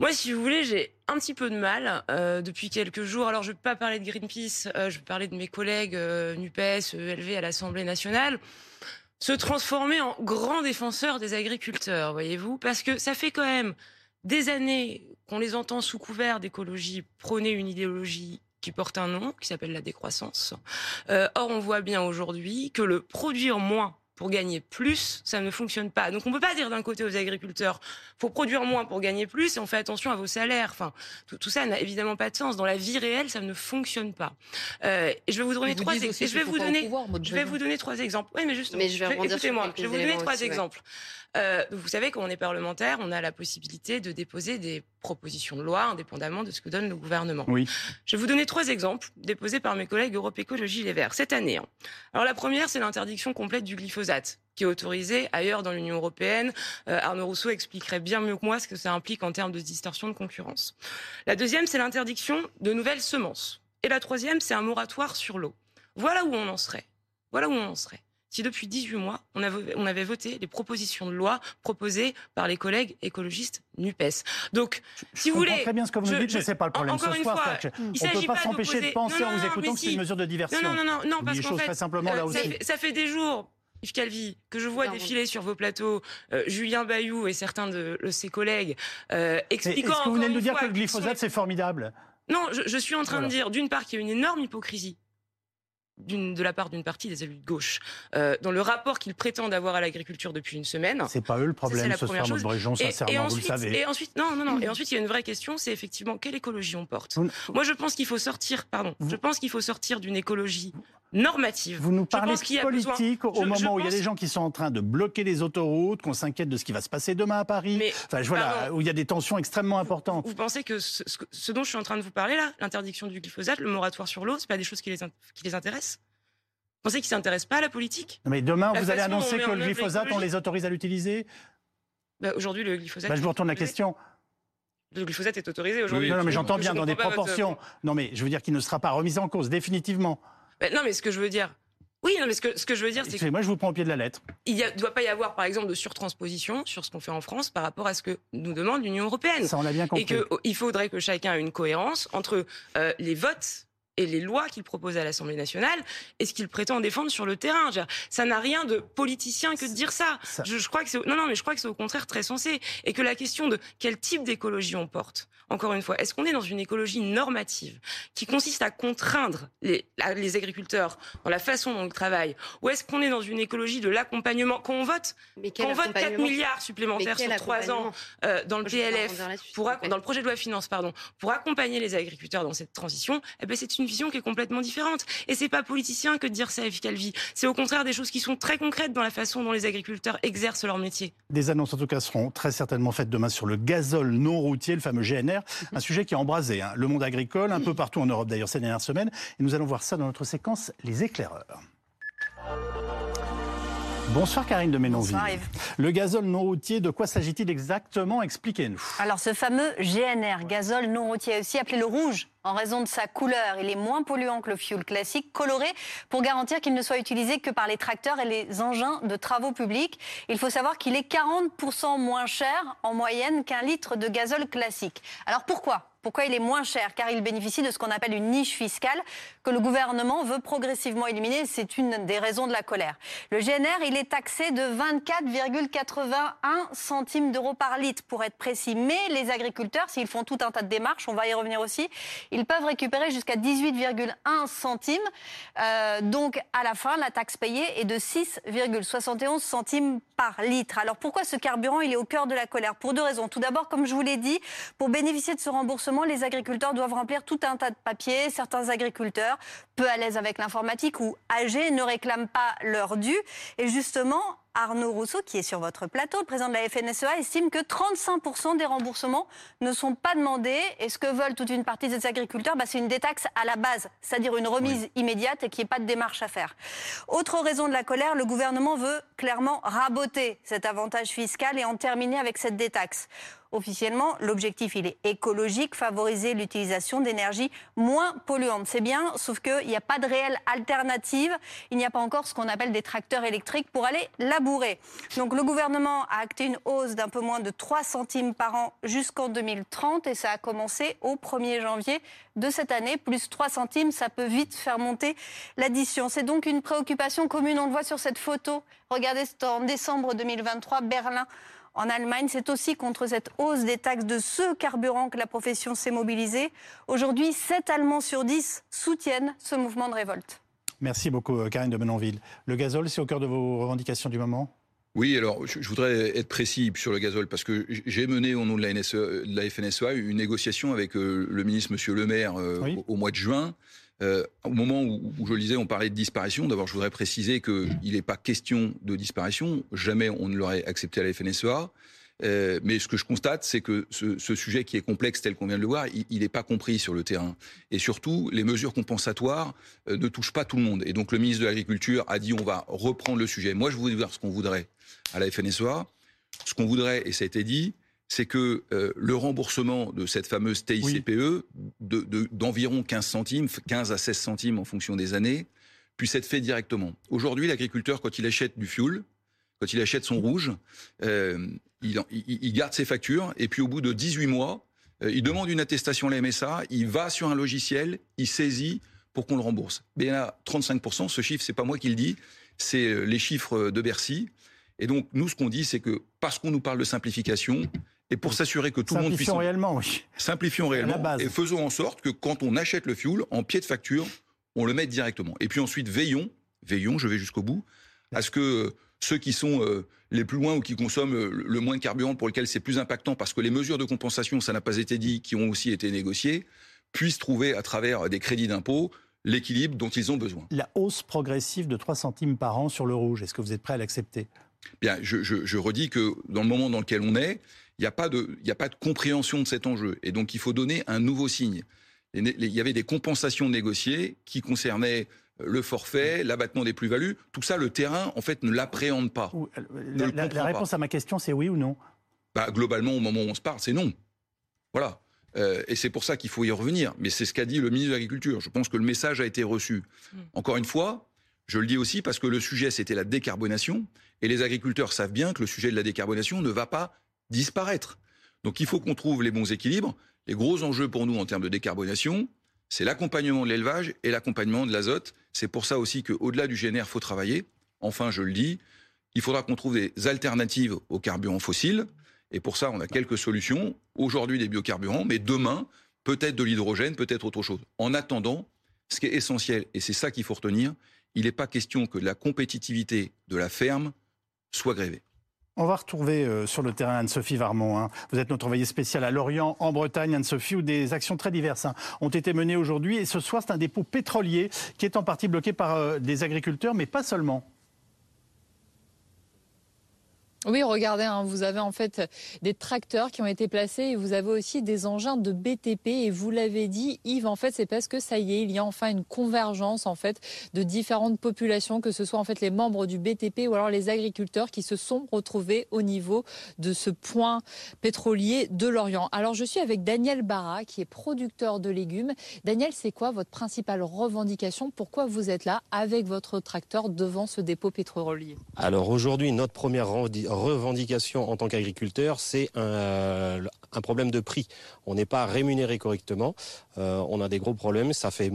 Moi, si vous voulez, j'ai un petit peu de mal euh, depuis quelques jours. Alors, je ne vais pas parler de Greenpeace, euh, je vais parler de mes collègues euh, NUPES, ELV à l'Assemblée nationale. Se transformer en grands défenseurs des agriculteurs, voyez-vous, parce que ça fait quand même des années qu'on les entend sous couvert d'écologie prôner une idéologie qui porte un nom, qui s'appelle la décroissance. or, on voit bien aujourd'hui que le produire moins pour gagner plus, ça ne fonctionne pas. Donc on ne peut pas dire d'un côté aux agriculteurs, faut produire moins pour gagner plus et on fait attention à vos salaires. Enfin, tout, ça n'a évidemment pas de sens. Dans la vie réelle, ça ne fonctionne pas. Euh, et je vais vous donner trois exemples. Je vais vous donner, je vais vous donner trois exemples. Oui, mais justement, mais je vais, écoutez-moi, je vais vous donner trois exemples. Euh, vous savez, quand on est parlementaire, on a la possibilité de déposer des propositions de loi indépendamment de ce que donne le gouvernement. Oui. Je vais vous donner trois exemples déposés par mes collègues Europe Écologie Les Verts cette année. Hein. Alors la première, c'est l'interdiction complète du glyphosate qui est autorisé ailleurs dans l'Union européenne. Euh, Arnaud Rousseau expliquerait bien mieux que moi ce que ça implique en termes de distorsion de concurrence. La deuxième, c'est l'interdiction de nouvelles semences. Et la troisième, c'est un moratoire sur l'eau. Voilà où on en serait. Voilà où on en serait si depuis 18 mois, on avait, on avait voté les propositions de loi proposées par les collègues écologistes NUPES. Donc, si je vous voulez. très bien ce que vous me dites, mais ce n'est pas le problème encore ce une soir. Fois, on ne peut pas s'empêcher de penser en vous écoutant que c'est une mesure de diversion. Non, non, non, non parce qu'en fait, simplement, là aussi. Ça, fait, ça fait des jours Yves Calvi, que je vois défiler sur vos plateaux euh, Julien Bayou et certains de, ses collègues euh, expliquant. Est-ce que vous venez de nous dire que le glyphosate, c'est formidable Non, je, je, suis en train de dire, d'une part, qu'il y a une énorme hypocrisie de la part d'une partie des élus de gauche euh, dans le rapport qu'ils prétendent avoir à l'agriculture depuis une semaine. C'est pas eux le problème, ce soir, Bréjon, sincèrement, et ensuite, vous le savez. Et ensuite, non, non, non. Et ensuite, il y a une vraie question, c'est effectivement quelle écologie on porte. Moi, je pense qu'il faut sortir, pardon, je pense qu'il faut sortir d'une écologie normative. Vous nous parlez de politique au moment où il y a des gens qui sont en train de bloquer les autoroutes, qu'on s'inquiète de ce qui va se passer demain à Paris. Mais, enfin, voilà, où il y a des tensions extrêmement importantes. Vous pensez que ce, ce, dont je suis en train de vous parler là, l'interdiction du glyphosate, le moratoire sur l'eau, c'est pas des choses qui les, qui les intéressent? Vous pensez qu'ils ne s'intéressent pas à la politique? Mais demain, vous allez annoncer que le glyphosate, on les autorise à l'utiliser? Bah, Aujourd'hui, le glyphosate. Bah, je vous retourne la question. le glyphosate est autorisé aujourd'hui. non, mais j'entends bien dans des proportions. Non, mais je veux dire qu'il ne sera pas remis en cause définitivement. Non, mais ce que je veux dire, oui, non, mais ce que, ce que je veux dire, c'est que. Moi, je vous prends au pied de la lettre. Il ne doit pas y avoir, par exemple, de surtransposition sur ce qu'on fait en France par rapport à ce que nous demande l'Union européenne. Ça, on l'a bien compris. Et qu'il faudrait que chacun ait une cohérence entre euh, les votes et les lois qu'il propose à l'Assemblée nationale et ce qu'il prétend défendre sur le terrain. Ça n'a rien de politicien que de dire ça. Je, crois que non, non, mais je crois que c'est au contraire très sensé et que la question de quel type d'écologie on porte. Encore une fois, est-ce qu'on est dans une écologie normative qui consiste à contraindre les, les agriculteurs dans la façon dont ils travaillent, ou est-ce qu'on est dans une écologie de l'accompagnement quand on vote, quand on vote 4 milliards supplémentaires sur 3 ans euh, dans le PLF, pour, dans le projet de loi finance, pardon, pour accompagner les agriculteurs dans cette transition, eh ben c'est une vision qui est complètement différente. Et c'est pas politicien que de dire ça, Yves Calvi. C'est au contraire des choses qui sont très concrètes dans la façon dont les agriculteurs exercent leur métier. Des annonces en tout cas seront très certainement faites demain sur le gazole non routier, le fameux GNR, un sujet qui a embrasé hein. le monde agricole, un peu partout en Europe d'ailleurs ces dernières semaines. Et nous allons voir ça dans notre séquence Les éclaireurs. Bonsoir Karine de Ménonville. Bonsoir Yves. Le gazole non routier, de quoi s'agit-il exactement? Expliquez-nous. Alors ce fameux GNR, gazole non routier, aussi appelé le rouge, en raison de sa couleur, il est moins polluant que le fuel classique, coloré pour garantir qu'il ne soit utilisé que par les tracteurs et les engins de travaux publics. Il faut savoir qu'il est 40% moins cher en moyenne qu'un litre de gazole classique. Alors pourquoi? Pourquoi il est moins cher Car il bénéficie de ce qu'on appelle une niche fiscale que le gouvernement veut progressivement éliminer. C'est une des raisons de la colère. Le GNR, il est taxé de 24,81 centimes d'euros par litre, pour être précis. Mais les agriculteurs, s'ils font tout un tas de démarches, on va y revenir aussi, ils peuvent récupérer jusqu'à 18,1 centimes. Euh, donc, à la fin, la taxe payée est de 6,71 centimes par litre. Alors, pourquoi ce carburant, il est au cœur de la colère? Pour deux raisons. Tout d'abord, comme je vous l'ai dit, pour bénéficier de ce remboursement, les agriculteurs doivent remplir tout un tas de papiers. Certains agriculteurs, peu à l'aise avec l'informatique ou âgés, ne réclament pas leur dû. Et justement, Arnaud Rousseau, qui est sur votre plateau, le président de la FNSEA, estime que 35% des remboursements ne sont pas demandés. Et ce que veulent toute une partie des agriculteurs, bah, c'est une détaxe à la base, c'est-à-dire une remise immédiate et qu'il n'y ait pas de démarche à faire. Autre raison de la colère, le gouvernement veut clairement raboter cet avantage fiscal et en terminer avec cette détaxe. Officiellement, l'objectif, il est écologique, favoriser l'utilisation d'énergie moins polluantes. C'est bien, sauf qu'il n'y a pas de réelle alternative. Il n'y a pas encore ce qu'on appelle des tracteurs électriques pour aller Donc le gouvernement a acté une hausse d'un peu moins de 3 centimes par an jusqu'en 2030 et ça a commencé au 1er janvier de cette année. Plus 3 centimes, ça peut vite faire monter l'addition. C'est donc une préoccupation commune. On le voit sur cette photo. Regardez, c'est en décembre 2023, Berlin en Allemagne. C'est aussi contre cette hausse des taxes de ce carburant que la profession s'est mobilisée. Aujourd'hui, 7 Allemands sur 10 soutiennent ce mouvement de révolte. Merci beaucoup, euh, Karine de Menonville. Le gazole, c'est au cœur de vos revendications du moment? Oui, alors je, voudrais être précis sur le gazole parce que j'ai mené au nom de la, NSE, de la FNSEA une négociation avec euh, le ministre Monsieur Le Maire euh, au, mois de juin. au moment où, où, je le disais, on parlait de disparition. D'abord, je voudrais préciser qu'il n'est pas question de disparition. Jamais on ne l'aurait accepté à la FNSEA. Euh, mais ce que je constate, c'est que ce, ce, sujet qui est complexe tel qu'on vient de le voir, il n'est pas compris sur le terrain. Et surtout, les mesures compensatoires euh, ne touchent pas tout le monde. Et donc le ministre de l'Agriculture a dit on va reprendre le sujet. Moi, je voudrais voir ce qu'on voudrait à la FNSEA. Ce qu'on voudrait, et ça a été dit, c'est que euh, le remboursement de cette fameuse TICPE d'environ de, 15 centimes, 15 à 16 centimes en fonction des années, puisse être fait directement. Aujourd'hui, l'agriculteur, quand il achète du fuel, quand il achète son rouge, euh, il, il, garde ses factures et puis au bout de 18 mois, euh, il demande une attestation à la MSA, il va sur un logiciel, il saisit pour qu'on le rembourse. Mais il y en a 35%, ce chiffre, c'est pas moi qui le dis, c'est euh, les chiffres de Bercy. Et donc, nous, ce qu'on dit, c'est que parce qu'on nous parle de simplification, et pour s'assurer que tout le monde puisse... Simplifions réellement, oui. Simplifions réellement, et faisons en sorte que quand on achète le fuel, en pied de facture, on le mette directement. Et puis ensuite, veillons, veillons, je vais jusqu'au bout, à ce que ceux qui sont euh, les plus loin ou qui consomment euh, le moins de carburant pour lesquels c'est plus impactant parce que les mesures de compensation, ça n'a pas été dit, qui ont aussi été négociées, puissent trouver à travers des crédits d'impôt l'équilibre dont ils ont besoin. La hausse progressive de 3 centimes par an sur le rouge, est-ce que vous êtes prêt à l'accepter? Bien, je, je, redis que dans le moment dans lequel on est, il n'y a, pas de, a pas de compréhension de cet enjeu. Et donc, il faut donner un nouveau signe. Il y avait des compensations négociées qui concernaient le forfait, l'abattement des plus-values, tout ça, le terrain, en fait, ne l'appréhende pas. La, réponse à ma question, c'est oui ou non? Bah, Globalement, au moment où on se parle, c'est non. Voilà. Euh, et c'est pour ça qu'il faut y revenir. Mais c'est ce qu'a dit le ministre de l'Agriculture. Je pense que le message a été reçu. Mm. Encore une fois, je le dis aussi parce que le sujet, c'était la décarbonation. Et les agriculteurs savent bien que le sujet de la décarbonation ne va pas disparaître. Donc il faut qu'on trouve les bons équilibres. Les gros enjeux pour nous en termes de décarbonation, c'est l'accompagnement de l'élevage et l'accompagnement de l'azote. C'est pour ça aussi qu'au-delà du GNR, il faut travailler. Enfin, je le dis, il faudra qu'on trouve des alternatives aux carburants fossiles. Et pour ça, on a quelques solutions. Aujourd'hui, des biocarburants, mais demain, peut-être de l'hydrogène, peut-être autre chose. En attendant, ce qui est essentiel, et c'est ça qu'il faut retenir, il n'est pas question que la compétitivité de la ferme soit grévée. On va retrouver euh, sur le terrain Anne-Sophie Varmont. Hein. Vous êtes notre envoyée spéciale à Lorient, en Bretagne, Anne-Sophie, où des actions très diverses hein, ont été menées aujourd'hui. Et ce soir, c'est un dépôt pétrolier qui est en partie bloqué par euh, des agriculteurs, mais pas seulement. Oui, regardez, hein, vous avez en fait des tracteurs qui ont été placés et vous avez aussi des engins de BTP. Et vous l'avez dit, Yves, en fait, c'est parce que ça y est, il y a enfin une convergence en fait de différentes populations, que ce soit en fait les membres du BTP ou alors les agriculteurs qui se sont retrouvés au niveau de ce point pétrolier de l'Orient. Alors, je suis avec Daniel Barra, qui est producteur de légumes. Daniel, c'est quoi votre principale revendication? Pourquoi vous êtes là avec votre tracteur devant ce dépôt pétrolier? Alors aujourd'hui, notre première revendication revendication en tant qu'agriculteur, c'est un, un, problème de prix. On n'est pas rémunéré correctement, euh, on a des gros problèmes, ça fait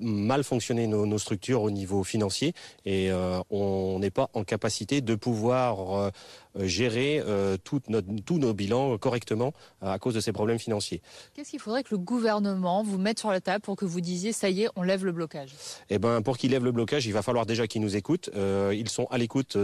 mal fonctionner nos, nos structures au niveau financier et euh, on n'est pas en capacité de pouvoir euh, gérer tout notre, tous nos bilans correctement à cause de ces problèmes financiers. Qu'est-ce qu'il faudrait que le gouvernement vous mette sur la table pour que vous disiez ça y est, on lève le blocage? Eh ben, pour qu'il lève le blocage, il va falloir déjà qu'ils nous écoutent. ils sont à l'écoute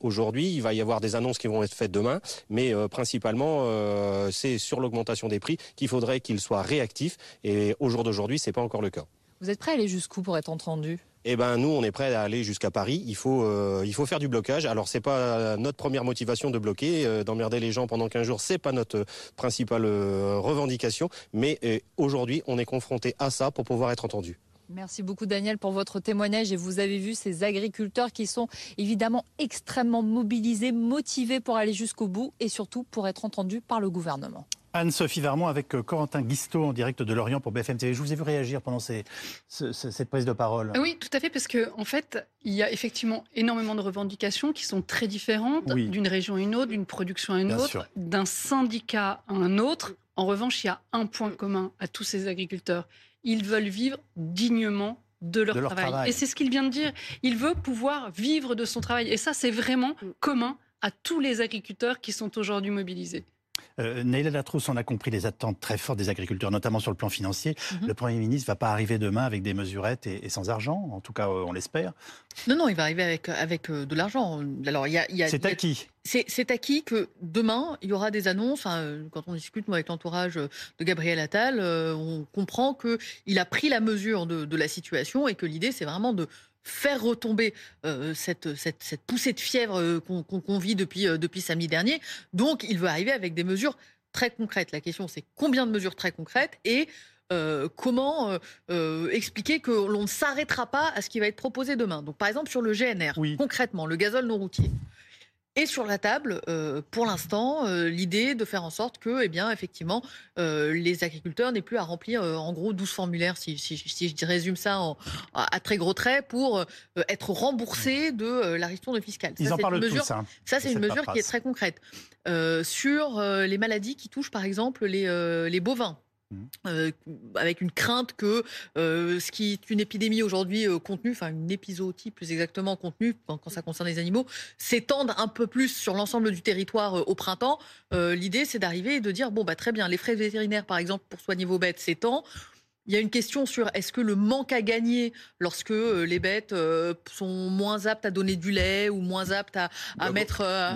aujourd'hui. Il va y avoir des annonces qui vont être faites demain, mais euh, principalement, euh, c'est sur l'augmentation des prix qu'il faudrait qu'ils soient réactifs. Et au jour d'aujourd'hui, c'est pas encore le cas. Vous êtes prêt à aller jusqu'où pour être entendu? Eh ben nous, on est prêt à aller jusqu'à Paris. Il faut, euh, il faut faire du blocage. Alors c'est pas notre première motivation de bloquer, d'emmerder les gens pendant 15 jours. C'est pas notre principale revendication. Mais aujourd'hui, on est confronté à ça pour pouvoir être entendu. Merci beaucoup Daniel pour votre témoignage et vous avez vu ces agriculteurs qui sont évidemment extrêmement mobilisés, motivés pour aller jusqu'au bout et surtout pour être entendus par le gouvernement. Anne-Sophie Vermont avec euh, Corentin Guisteau en direct de Lorient pour BFM TV. Je vous ai vu réagir pendant cette prise de parole. Oui, tout à fait, parce qu'en en fait, il y a effectivement énormément de revendications qui sont très différentes d'une région à une autre, d'une production à une autre, d'un syndicat à un autre. En revanche, il y a un point commun à tous ces agriculteurs ils veulent vivre dignement de leur, travail. Et c'est ce qu'il vient de dire. Il veut pouvoir vivre de son travail. Et ça, c'est vraiment commun à tous les agriculteurs qui sont aujourd'hui mobilisés. Euh, Neila Latrousse, on a compris les attentes très fortes des agriculteurs, notamment sur le plan financier. Mhm. Le Premier ministre ne va pas arriver demain avec des mesurettes et, sans argent, en tout cas, euh, on l'espère. Non, non, il va arriver avec, avec euh, de l'argent. Alors, il y a, c'est acquis. C'est acquis que demain, il y aura des annonces. quand on discute moi, avec l'entourage de Gabriel Attal, on comprend qu'il a pris la mesure de, de la situation et que l'idée, c'est vraiment de faire retomber euh, cette, cette, poussée de fièvre euh, qu'on vit depuis, euh, depuis samedi dernier. Donc, il veut arriver avec des mesures très concrètes. La question, c'est combien de mesures très concrètes et comment expliquer que l'on ne s'arrêtera pas à ce qui va être proposé demain. Donc, par exemple, sur le GNR, concrètement, le gazole non routier. Et sur la table, euh, pour l'instant, euh, l'idée de faire en sorte que, eh bien, effectivement, euh, les agriculteurs n'aient plus à remplir, en gros, 12 formulaires, si, si, je résume ça en, à très gros traits, pour être remboursés de la ristourne fiscale. Ils ça, en parlent de tout, ça. Ça, c'est une mesure qui est très concrète. sur les maladies qui touchent, par exemple, les, les bovins. Mmh. Euh, avec une crainte que euh, ce qui est une épidémie aujourd'hui euh, contenue, enfin une épizootie plus exactement contenue quand, ça concerne les animaux, s'étende un peu plus sur l'ensemble du territoire au printemps. L'idée, c'est d'arriver et de dire bon bah très bien, les frais vétérinaires par exemple pour soigner vos bêtes s'étendent. Il y a une question sur est-ce que le manque à gagner lorsque euh, les bêtes euh, sont moins aptes à donner du lait ou moins aptes à, mettre euh,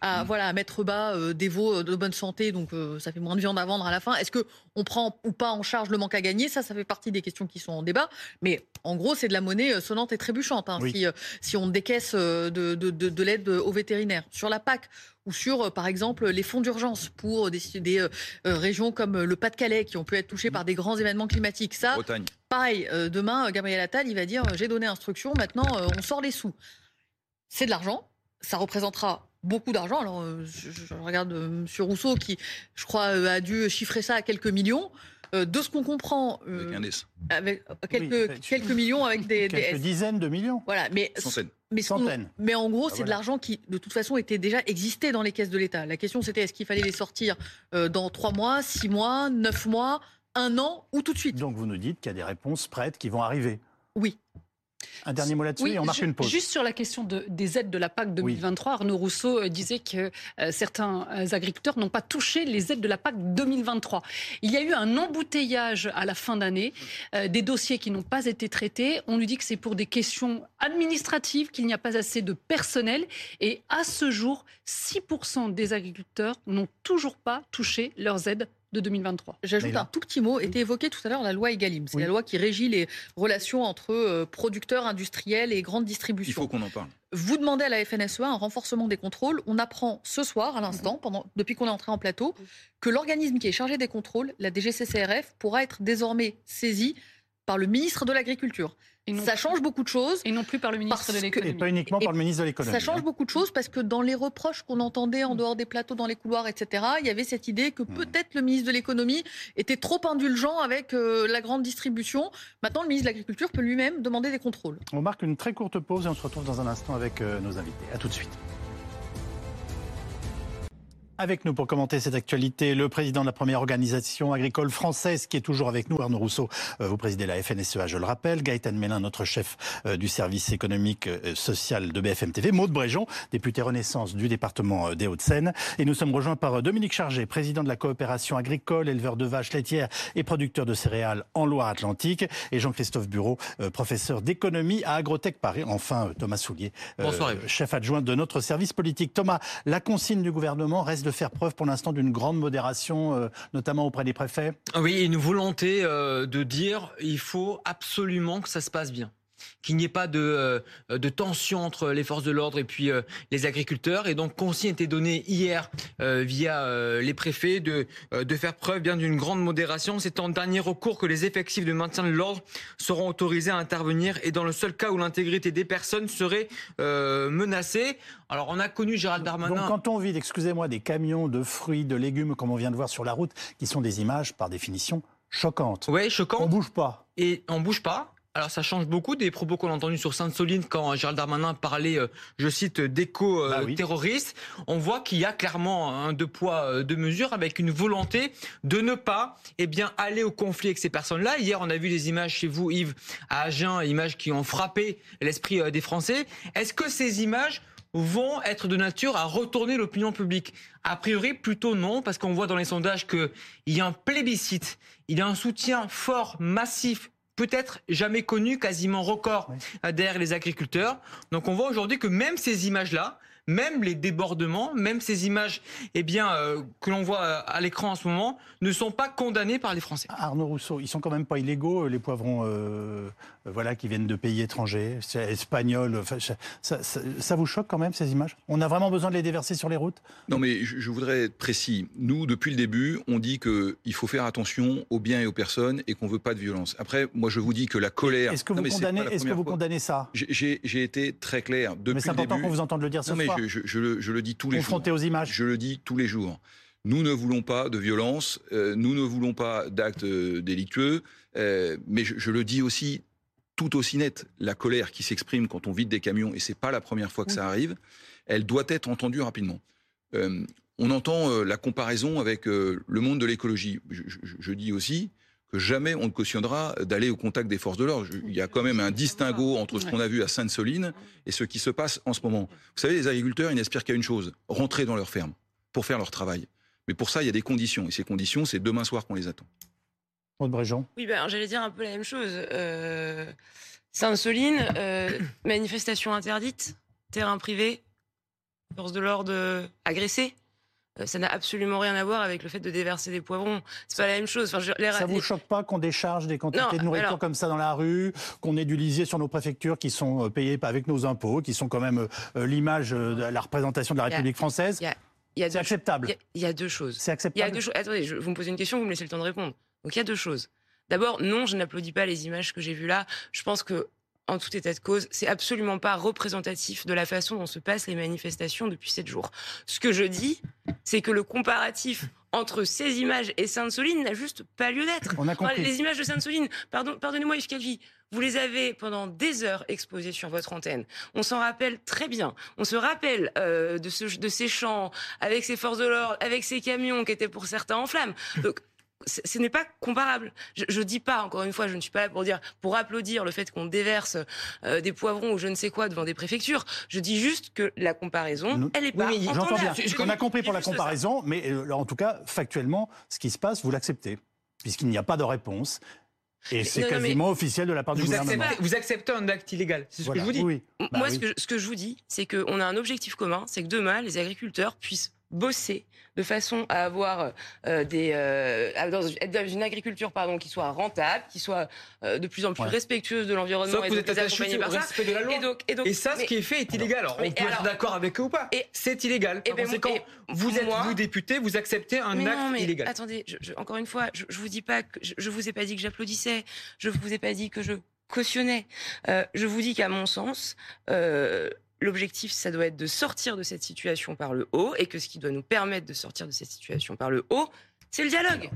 à, mm. voilà à mettre bas des veaux de bonne santé donc ça fait moins de viande à vendre à la fin. Est-ce que on prend ou pas en charge le manque à gagner? Ça ça fait partie des questions qui sont en débat. Mais en gros c'est de la monnaie sonnante et trébuchante hein, si, si on décaisse de, de, de, de l'aide aux vétérinaires sur la PAC ou sur, euh, par exemple, les fonds d'urgence pour des, euh, euh, régions comme le Pas-de-Calais qui ont pu être touchées par des grands événements climatiques. Ça, pareil, demain, Gabriel Attal, il va dire j'ai donné instruction, maintenant on sort les sous. C'est de l'argent, ça représentera beaucoup d'argent. Alors, je, regarde M. Rousseau qui, je crois, a dû chiffrer ça à quelques millions. De ce qu'on comprend, avec, quelques, quelques millions avec des, quelques dizaines de millions. Voilà, mais Mais, mais en gros, ah, c'est de l'argent qui, de toute façon, était déjà existé dans les caisses de l'État. La question, c'était est-ce qu'il fallait les sortir dans trois mois, six mois, neuf mois, un an ou tout de suite? Donc vous nous dites qu'il y a des réponses prêtes qui vont arriver. Oui. Un dernier mot là-dessus et on marque une pause. Juste sur la question des aides de la PAC 2023, Arnaud Rousseau euh, disait que euh, certains euh, agriculteurs n'ont pas touché les aides de la PAC 2023. Il y a eu un embouteillage à la fin d'année, des dossiers qui n'ont pas été traités. On lui dit que c'est pour des questions administratives, qu'il n'y a pas assez de personnel. Et à ce jour, 6% des agriculteurs n'ont toujours pas touché leurs aides de 2023. J'ajoute un tout petit mot, était évoqué tout à l'heure la loi Egalim. C'est la loi qui régit les relations entre euh, producteurs industriels et grandes distributions. Il faut qu'on en parle. Vous demandez à la FNSEA un renforcement des contrôles. On apprend ce soir, à l'instant, pendant, depuis qu'on est entré en plateau, que l'organisme qui est chargé des contrôles, la DGCCRF, pourra être désormais saisi par le ministre de l'Agriculture. Ça change beaucoup de choses. Et non plus par le ministre de l'économie. Et pas uniquement par le ministre de l'économie. Ça change hein. beaucoup de choses parce que dans les reproches qu'on entendait en dehors des plateaux, dans les couloirs, etc., il y avait cette idée que hmm. peut-être le ministre de l'économie était trop indulgent avec euh, la grande distribution. Maintenant, le ministre de l'Agriculture peut lui-même demander des contrôles. On marque une très courte pause et on se retrouve dans un instant avec euh, nos invités. A tout de suite. Avec nous pour commenter cette actualité, le président de la première organisation agricole française qui est toujours avec nous, Arnaud Rousseau. Euh, vous présidez la FNSEA, je le rappelle. Gaëtan Mélin, notre chef euh, du service économique euh, social de BFM TV. Maude Bréjon, député Renaissance du département des Hauts-de-Seine. Et nous sommes rejoints par Dominique Chargé, président de la coopération agricole, éleveur de vaches laitières et producteur de céréales en Loire-Atlantique. Et Jean-Christophe Bureau, professeur d'économie à Agrotech Paris. Enfin, Thomas Soulier, chef adjoint de notre service politique. Thomas, la consigne du gouvernement reste de faire preuve pour l'instant d'une grande modération, euh, notamment auprès des préfets. Oui, une volonté euh, de dire il faut absolument que ça se passe bien qu'il n'y ait pas de, euh, de, tension entre les forces de l'ordre et puis les agriculteurs. Et donc, consigne été donné hier via les préfets de, de faire preuve bien d'une grande modération. C'est en dernier recours que les effectifs de maintien de l'ordre seront autorisés à intervenir et dans le seul cas où l'intégrité des personnes serait menacée. Alors, on a connu Gérald Darmanin. Donc, quand on vide, excusez-moi, des camions de fruits, de légumes, comme on vient de voir sur la route, qui sont des images, par définition, choquantes. Oui, choquantes. On bouge pas. Et on bouge pas. Alors ça change beaucoup des propos qu'on a entendus sur Sainte-Soline quand Gérald Darmanin parlait, euh, je cite, d'éco-terroristes. Bah on voit qu'il y a clairement un deux poids, euh, deux mesures avec une volonté de ne pas eh bien, aller au conflit avec ces personnes-là. Hier, on a vu des images chez vous, Yves, à Agen, images qui ont frappé l'esprit euh, des Français. Est-ce que ces images vont être de nature à retourner l'opinion publique? A priori, plutôt non, parce qu'on voit dans les sondages qu'il y a un plébiscite, il y a un soutien fort, massif peut-être jamais connu, quasiment record derrière les agriculteurs. Donc on voit aujourd'hui que même ces images-là, même les débordements, même ces images eh bien, euh, que l'on voit euh, à l'écran en ce moment, ne sont pas condamnées par les Français. Arnaud Rousseau, ils sont quand même pas illégaux, les poivrons euh, voilà, qui viennent de pays étrangers, espagnols. ça, vous choque quand même, ces images? On a vraiment besoin de les déverser sur les routes? Non, mais je, voudrais être précis. Nous, depuis le début, on dit qu'il faut faire attention aux biens et aux personnes et qu'on ne veut pas de violence. Après, moi, je vous dis que la colère... Est-ce que vous, condamnez, est que vous condamnez ça? J'ai été très clair depuis le début. Mais c'est important qu'on vous entende le dire ce non, Mais je, le, dis tous les Confronté aux images Je le dis tous les jours. Nous ne voulons pas de violence, euh, nous ne voulons pas d'actes euh, délictueux, euh, mais je, le dis aussi tout aussi net, la colère qui s'exprime quand on vide des camions, et c'est pas la première fois que ça arrive, elle doit être entendue rapidement. on entend la comparaison avec le monde de l'écologie. Je, dis aussi que jamais on ne cautionnera d'aller au contact des forces de l'ordre. Il y a quand même un distinguo entre ce qu'on a vu à Sainte-Soline et ce qui se passe en ce moment. Vous savez, les agriculteurs, ils n'aspirent qu'à une chose, rentrer dans leur ferme pour faire leur travail. Mais pour ça, il y a des conditions. Et ces conditions, c'est demain soir qu'on les attend. Aude Bréjean. Oui, ben, j'allais dire un peu la même chose. Euh, Sainte-Soline, euh, manifestation interdite, terrain privé, force de l'ordre agressée. Euh, ça n'a absolument rien à voir avec le fait de déverser des poivrons. C'est pas la même chose. Enfin, ça vous choque pas qu'on décharge des quantités de nourriture comme ça dans la rue, qu'on ait du lisier sur nos préfectures qui sont payées avec nos impôts, qui sont quand même l'image de la représentation de la République française? c'est acceptable. Il y, a deux choses. C'est acceptable. Il y a deux choses. Attendez, je, vous me posez une question, vous me laissez le temps de répondre. Donc il y a deux choses. D'abord, non, je n'applaudis pas les images que j'ai vues là. Je pense que en tout état de cause, c'est absolument pas représentatif de la façon dont se passent les manifestations depuis sept jours. Ce que je dis, c'est que le comparatif entre ces images et Sainte-Soline n'a juste pas lieu d'être. Les images de Sainte-Soline, pardon, pardonnez-moi Yves Calvi, vous les avez pendant des heures exposées sur votre antenne. On s'en rappelle très bien. On se rappelle euh, de, ce, de ces champs avec ces forces de l'ordre, avec ces camions qui étaient pour certains en flammes. Donc ce n'est pas comparable. Je, ne dis pas, encore une fois, je ne suis pas là pour dire, pour applaudir le fait qu'on déverse euh, des poivrons ou je ne sais quoi devant des préfectures. Je dis juste que la comparaison, elle est pas. Oui, j'entends bien. On a compris pour la comparaison, mais euh, en tout cas, factuellement, ce qui se passe, vous l'acceptez, puisqu'il n'y a pas de réponse. Et c'est quasiment officiel de la part du gouvernement. vous acceptez un acte illégal, c'est ce que je vous dis. Moi, bah ce, que, ce que je vous dis, c'est qu'on a un objectif commun, c'est que demain, les agriculteurs puissent bosser de façon à avoir euh, des euh, être dans une agriculture pardon qui soit rentable, qui soit euh, de plus en plus respectueuse de l'environnement et vous êtes attaché au respect de la loi. Et, donc, et, donc, et ça, ce qui est fait est illégal. Alors, on peut être d'accord avec eux ou pas. C'est illégal. Et ben, quand vous êtes vous député, vous acceptez un acte non, mais illégal. Attendez, je, encore une fois, je, je vous dis pas que je, je vous ai pas dit que j'applaudissais. Je vous ai pas dit que je cautionnais. je vous dis qu'à mon sens. Euh, l'objectif, ça doit être de sortir de cette situation par le haut, et que ce qui doit nous permettre de sortir de cette situation par le haut, c'est le dialogue.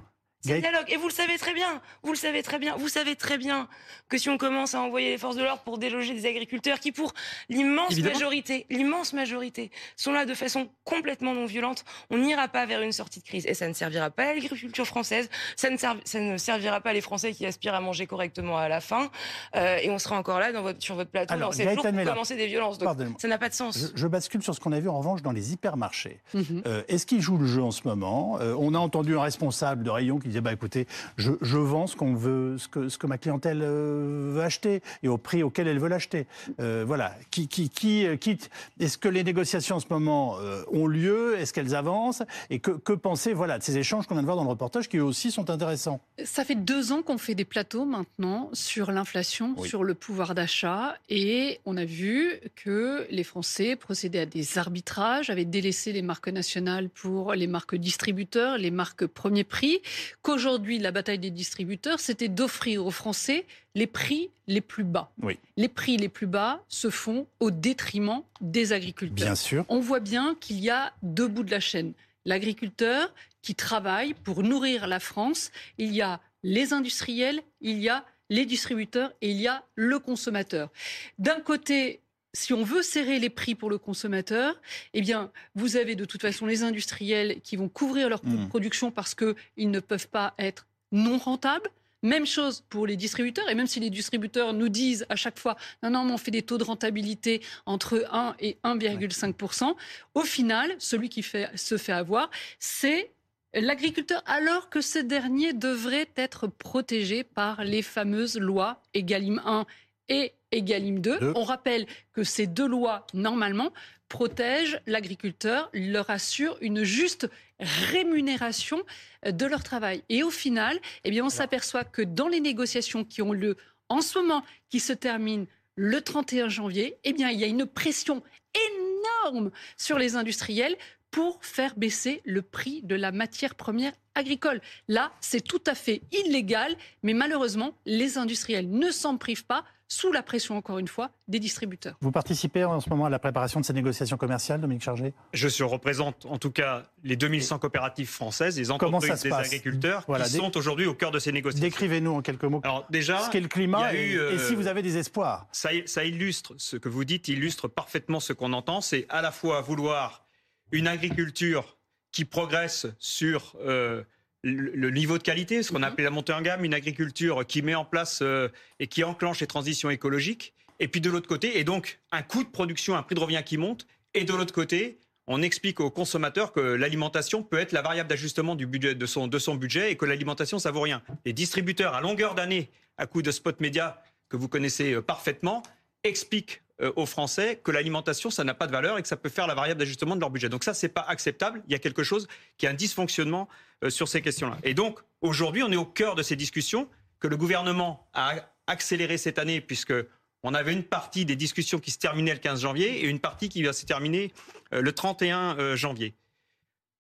C'est le dialogue. Et vous le savez très bien. Vous le savez très bien. Vous savez très bien que si on commence à envoyer les forces de l'ordre pour déloger des agriculteurs qui, pour l'immense majorité, l'immense majorité, sont là de façon complètement non violente, on n'ira pas vers une sortie de crise. Et ça ne servira pas à l'agriculture française. Ça ne, ça ne servira pas les Français qui aspirent à manger correctement à la fin. Euh, et on sera encore là dans votre, sur votre plateau dans cette jours pour commencer des violences. Donc, ça n'a pas de sens. Je, bascule sur ce qu'on a vu en revanche dans les hypermarchés. Mhm. euh, Est-ce qu'ils jouent le jeu en ce moment? Euh, On a entendu un responsable de rayon qui bah écoutez, je, vends ce qu'on veut, ce que, ce que ma clientèle euh, veut acheter et au prix auquel elle veut l'acheter. Euh, voilà. Qui, qui, qui, euh, quitte? Est-ce que les négociations en ce moment ont lieu? Est-ce qu'elles avancent? Et que, que penser voilà, de ces échanges qu'on vient de voir dans le reportage qui eux aussi sont intéressants? Ça fait deux ans qu'on fait des plateaux maintenant sur l'inflation, sur le pouvoir d'achat et on a vu que les Français procédaient à des arbitrages, avaient délaissé les marques nationales pour les marques distributeurs, les marques premier prix, qu'aujourd'hui, la bataille des distributeurs, c'était d'offrir aux Français les prix les plus bas. Les prix les plus bas se font au détriment des agriculteurs. Bien sûr. On voit bien qu'il y a deux bouts de la chaîne. L'agriculteur qui travaille pour nourrir la France, il y a les industriels, il y a les distributeurs et il y a le consommateur. D'un côté, si on veut serrer les prix pour le consommateur, eh bien, vous avez de toute façon les industriels qui vont couvrir leur mmh. production parce qu'ils ne peuvent pas être non rentables. Même chose pour les distributeurs, et même si les distributeurs nous disent à chaque fois non, non, on fait des taux de rentabilité entre 1 et 1,5%, au final, celui qui se fait avoir, c'est l'agriculteur, alors que ce dernier devrait être protégé par les fameuses lois EGalim 1 et Egalim 2. On rappelle que ces deux lois, normalement, protègent l'agriculteur, leur assurent une juste rémunération de leur travail. Et au final, eh bien, on s'aperçoit que dans les négociations qui ont lieu en ce moment, qui se terminent le 31 janvier, eh bien, il y a une pression énorme sur les industriels pour faire baisser le prix de la matière première agricole. Là, c'est tout à fait illégal, mais malheureusement, les industriels ne s'en privent pas sous la pression, encore une fois, des distributeurs. Vous participez en ce moment à la préparation de ces négociations commerciales, Dominique Chargé? Je représente en tout cas les 2100 coopératives françaises, les entreprises des agriculteurs qui sont aujourd'hui au cœur de ces négociations. Décrivez-nous en quelques mots Alors, déjà, ce qu'est le climat et, et, si euh, vous avez des espoirs. Ça, ça illustre, ce que vous dites illustre parfaitement ce qu'on entend, c'est à la fois vouloir une agriculture qui progresse sur euh, le, niveau de qualité, ce qu'on mhm. appelle la montée en gamme, une agriculture qui met en place euh, et qui enclenche les transitions écologiques. Et puis de l'autre côté, et donc un coût de production, un prix de revient qui monte. Et de l'autre côté, on explique aux consommateurs que l'alimentation peut être la variable d'ajustement du budget de son, de son budget et que l'alimentation ça vaut rien. Les distributeurs à longueur d'année, à coup de spot média que vous connaissez euh, parfaitement, expliquent aux Français que l'alimentation, ça n'a pas de valeur et que ça peut faire la variable d'ajustement de leur budget. Donc ça, c'est pas acceptable. Il y a quelque chose qui a un dysfonctionnement euh, sur ces questions-là. Et donc, aujourd'hui, on est au cœur de ces discussions que le gouvernement a accéléré cette année puisque on avait une partie des discussions qui se terminaient le 15 janvier et une partie qui va se terminer euh, le 31 janvier.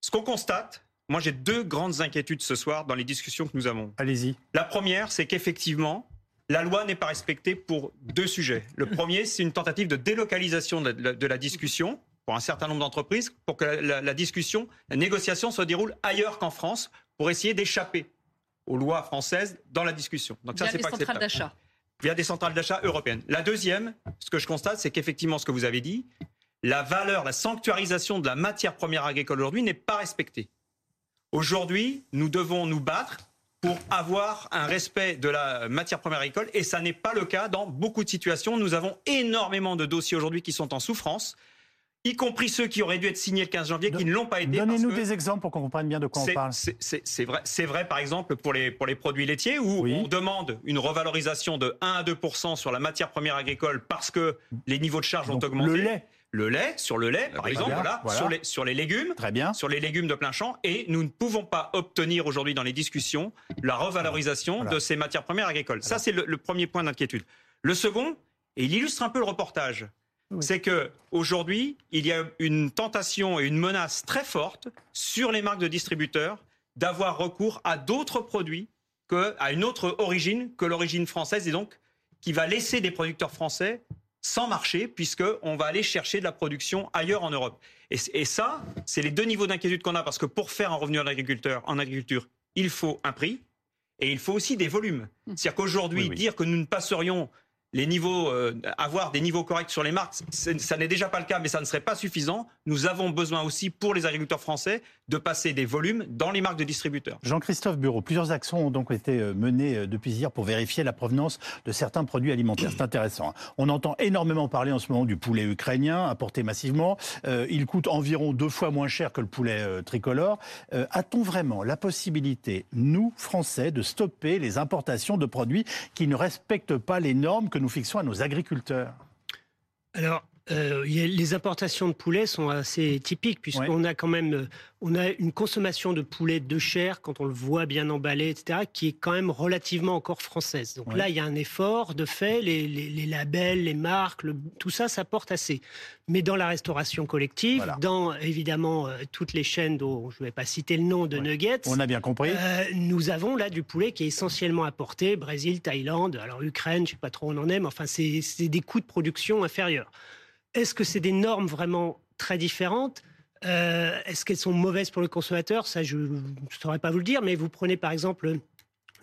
Ce qu'on constate, moi j'ai deux grandes inquiétudes ce soir dans les discussions que nous avons. Allez-y. La première, c'est qu'effectivement, la loi n'est pas respectée pour deux sujets. Le premier, c'est une tentative de délocalisation de la, discussion pour un certain nombre d'entreprises, pour que la, discussion, la négociation se déroule ailleurs qu'en France, pour essayer d'échapper aux lois françaises dans la discussion. Donc ça, c'est pas centrales d'achat. Via des centrales d'achat européennes. La deuxième, ce que je constate, c'est qu'effectivement, ce que vous avez dit, la valeur, la sanctuarisation de la matière première agricole aujourd'hui n'est pas respectée. Aujourd'hui, nous devons nous battre pour avoir un respect de la matière première agricole et ça n'est pas le cas dans beaucoup de situations. Nous avons énormément de dossiers aujourd'hui qui sont en souffrance y compris ceux qui auraient dû être signés le 15 janvier, qui ne l'ont pas été. Donnez-nous des exemples pour qu'on comprenne bien de quoi on parle. C'est vrai, vrai, par exemple, pour les, pour les produits laitiers, où on demande une revalorisation de 1 à 2% sur la matière première agricole parce que les niveaux de charge ont augmenté. Le lait le lait, sur le lait, par exemple, voilà, Sur, les, sur les légumes, Très bien. sur les légumes de plein champ, et nous ne pouvons pas obtenir aujourd'hui dans les discussions la revalorisation de ces matières premières agricoles. Ça, c'est le, premier point d'inquiétude. Le second, et il illustre un peu le reportage, c'est que aujourd'hui, il y a une tentation et une menace très forte sur les marques de distributeurs d'avoir recours à d'autres produits que, à une autre origine que l'origine française, et donc qui va laisser des producteurs français sans marché, puisqu'on va aller chercher de la production ailleurs en Europe. Et, ça, c'est les deux niveaux d'inquiétude qu'on a, parce que pour faire un revenu en agriculteur, en agriculture, il faut un prix, et il faut aussi des volumes. Mmh. C'est-à-dire qu'aujourd'hui, dire que nous ne passerions les niveaux, euh, avoir des niveaux corrects sur les marques, ça n'est déjà pas le cas, mais ça ne serait pas suffisant. Nous avons besoin aussi, pour les agriculteurs français, de passer des volumes dans les marques de distributeurs. Jean-Christophe Bureau, plusieurs actions ont donc été euh, menées euh, depuis hier pour vérifier la provenance de certains produits alimentaires. C'est intéressant. Hein. On entend énormément parler en ce moment du poulet ukrainien, importé massivement. il coûte environ deux fois moins cher que le poulet tricolore. A-t-on vraiment la possibilité, nous, Français, de stopper les importations de produits qui ne respectent pas les normes que nous fixons à nos agriculteurs. Alors, euh, les importations de poulet sont assez typiques puisqu'on a quand même euh, on a une consommation de poulet de chair quand on le voit bien emballé, etc., qui est quand même relativement encore française. Donc là, il y a un effort de fait, les, labels, les marques, tout ça, ça porte assez. Mais dans la restauration collective, dans évidemment euh, toutes les chaînes dont je ne vais pas citer le nom de Nuggets, on a bien compris. nous avons là du poulet qui est essentiellement apporté Brésil, Thaïlande, alors Ukraine, je ne sais pas trop où on en est, mais enfin c'est des coûts de production inférieurs. Est-ce que c'est des normes vraiment très différentes? Euh, Est-ce qu'elles sont mauvaises pour le consommateur? Ça, je ne saurais pas vous le dire, mais vous prenez par exemple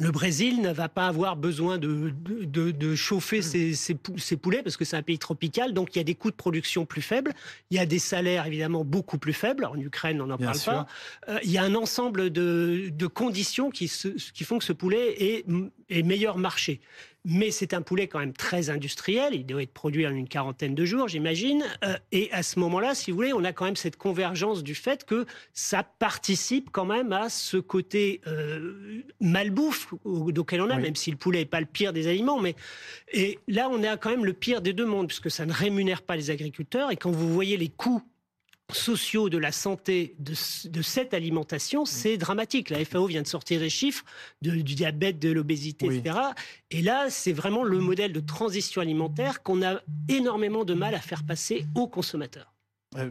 le Brésil ne va pas avoir besoin de, de, chauffer ses, ses, poulets parce que c'est un pays tropical, donc il y a des coûts de production plus faibles, il y a des salaires évidemment beaucoup plus faibles. En Ukraine, on n'en parle pas. Euh, il y a un ensemble de, conditions qui, qui, font que ce poulet est, est meilleur marché mais c'est un poulet quand même très industriel. Il doit être produit en une quarantaine de jours, j'imagine. Euh, et à ce moment-là, si vous voulez, on a quand même cette convergence du fait que ça participe quand même à ce côté euh, malbouffe auquel on a, même si le poulet n'est pas le pire des aliments. Mais et là, on a quand même le pire des deux mondes, puisque ça ne rémunère pas les agriculteurs. Et quand vous voyez les coûts sociaux de la santé de, cette alimentation, c'est dramatique. La FAO vient de sortir les chiffres du diabète, de l'obésité, etc. Et là, c'est vraiment le modèle de transition alimentaire qu'on a énormément de mal à faire passer aux consommateurs. Euh,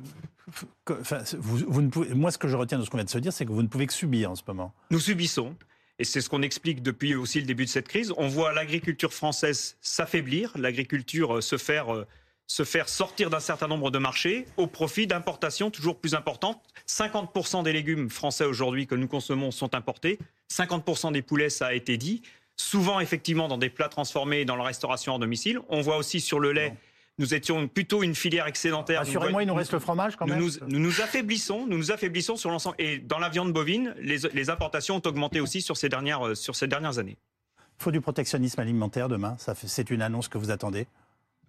vous, ne pouvez, moi, ce que je retiens de ce qu'on vient de se dire, c'est que vous ne pouvez que subir en ce moment. Nous subissons. Et c'est ce qu'on explique depuis aussi le début de cette crise. On voit l'agriculture française s'affaiblir, l'agriculture euh, se faire euh, se faire sortir d'un certain nombre de marchés au profit d'importations toujours plus importantes. 50% des légumes français aujourd'hui que nous consommons sont importés. 50% des poulets, ça a été dit. Souvent, effectivement, dans des plats transformés dans la restauration en domicile. On voit aussi sur le lait. Nous étions plutôt une filière excédentaire. Assurez-moi, il nous reste le fromage quand même. Nous nous, affaiblissons, nous nous affaiblissons sur l'ensemble. Et dans la viande bovine, les, les, importations ont augmenté aussi sur ces dernières, sur ces dernières années. Il faut du protectionnisme alimentaire demain. C'est une annonce que vous attendez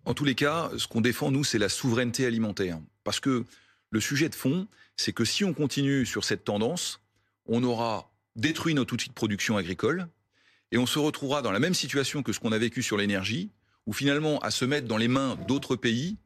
en tous les cas, ce qu'on défend, nous, c'est la souveraineté alimentaire. Parce que le sujet de fond, c'est que si on continue sur cette tendance, on aura détruit notre outil de production agricole et on se retrouvera dans la même situation que ce qu'on a vécu sur l'énergie, où finalement, à se mettre dans les mains d'autres pays,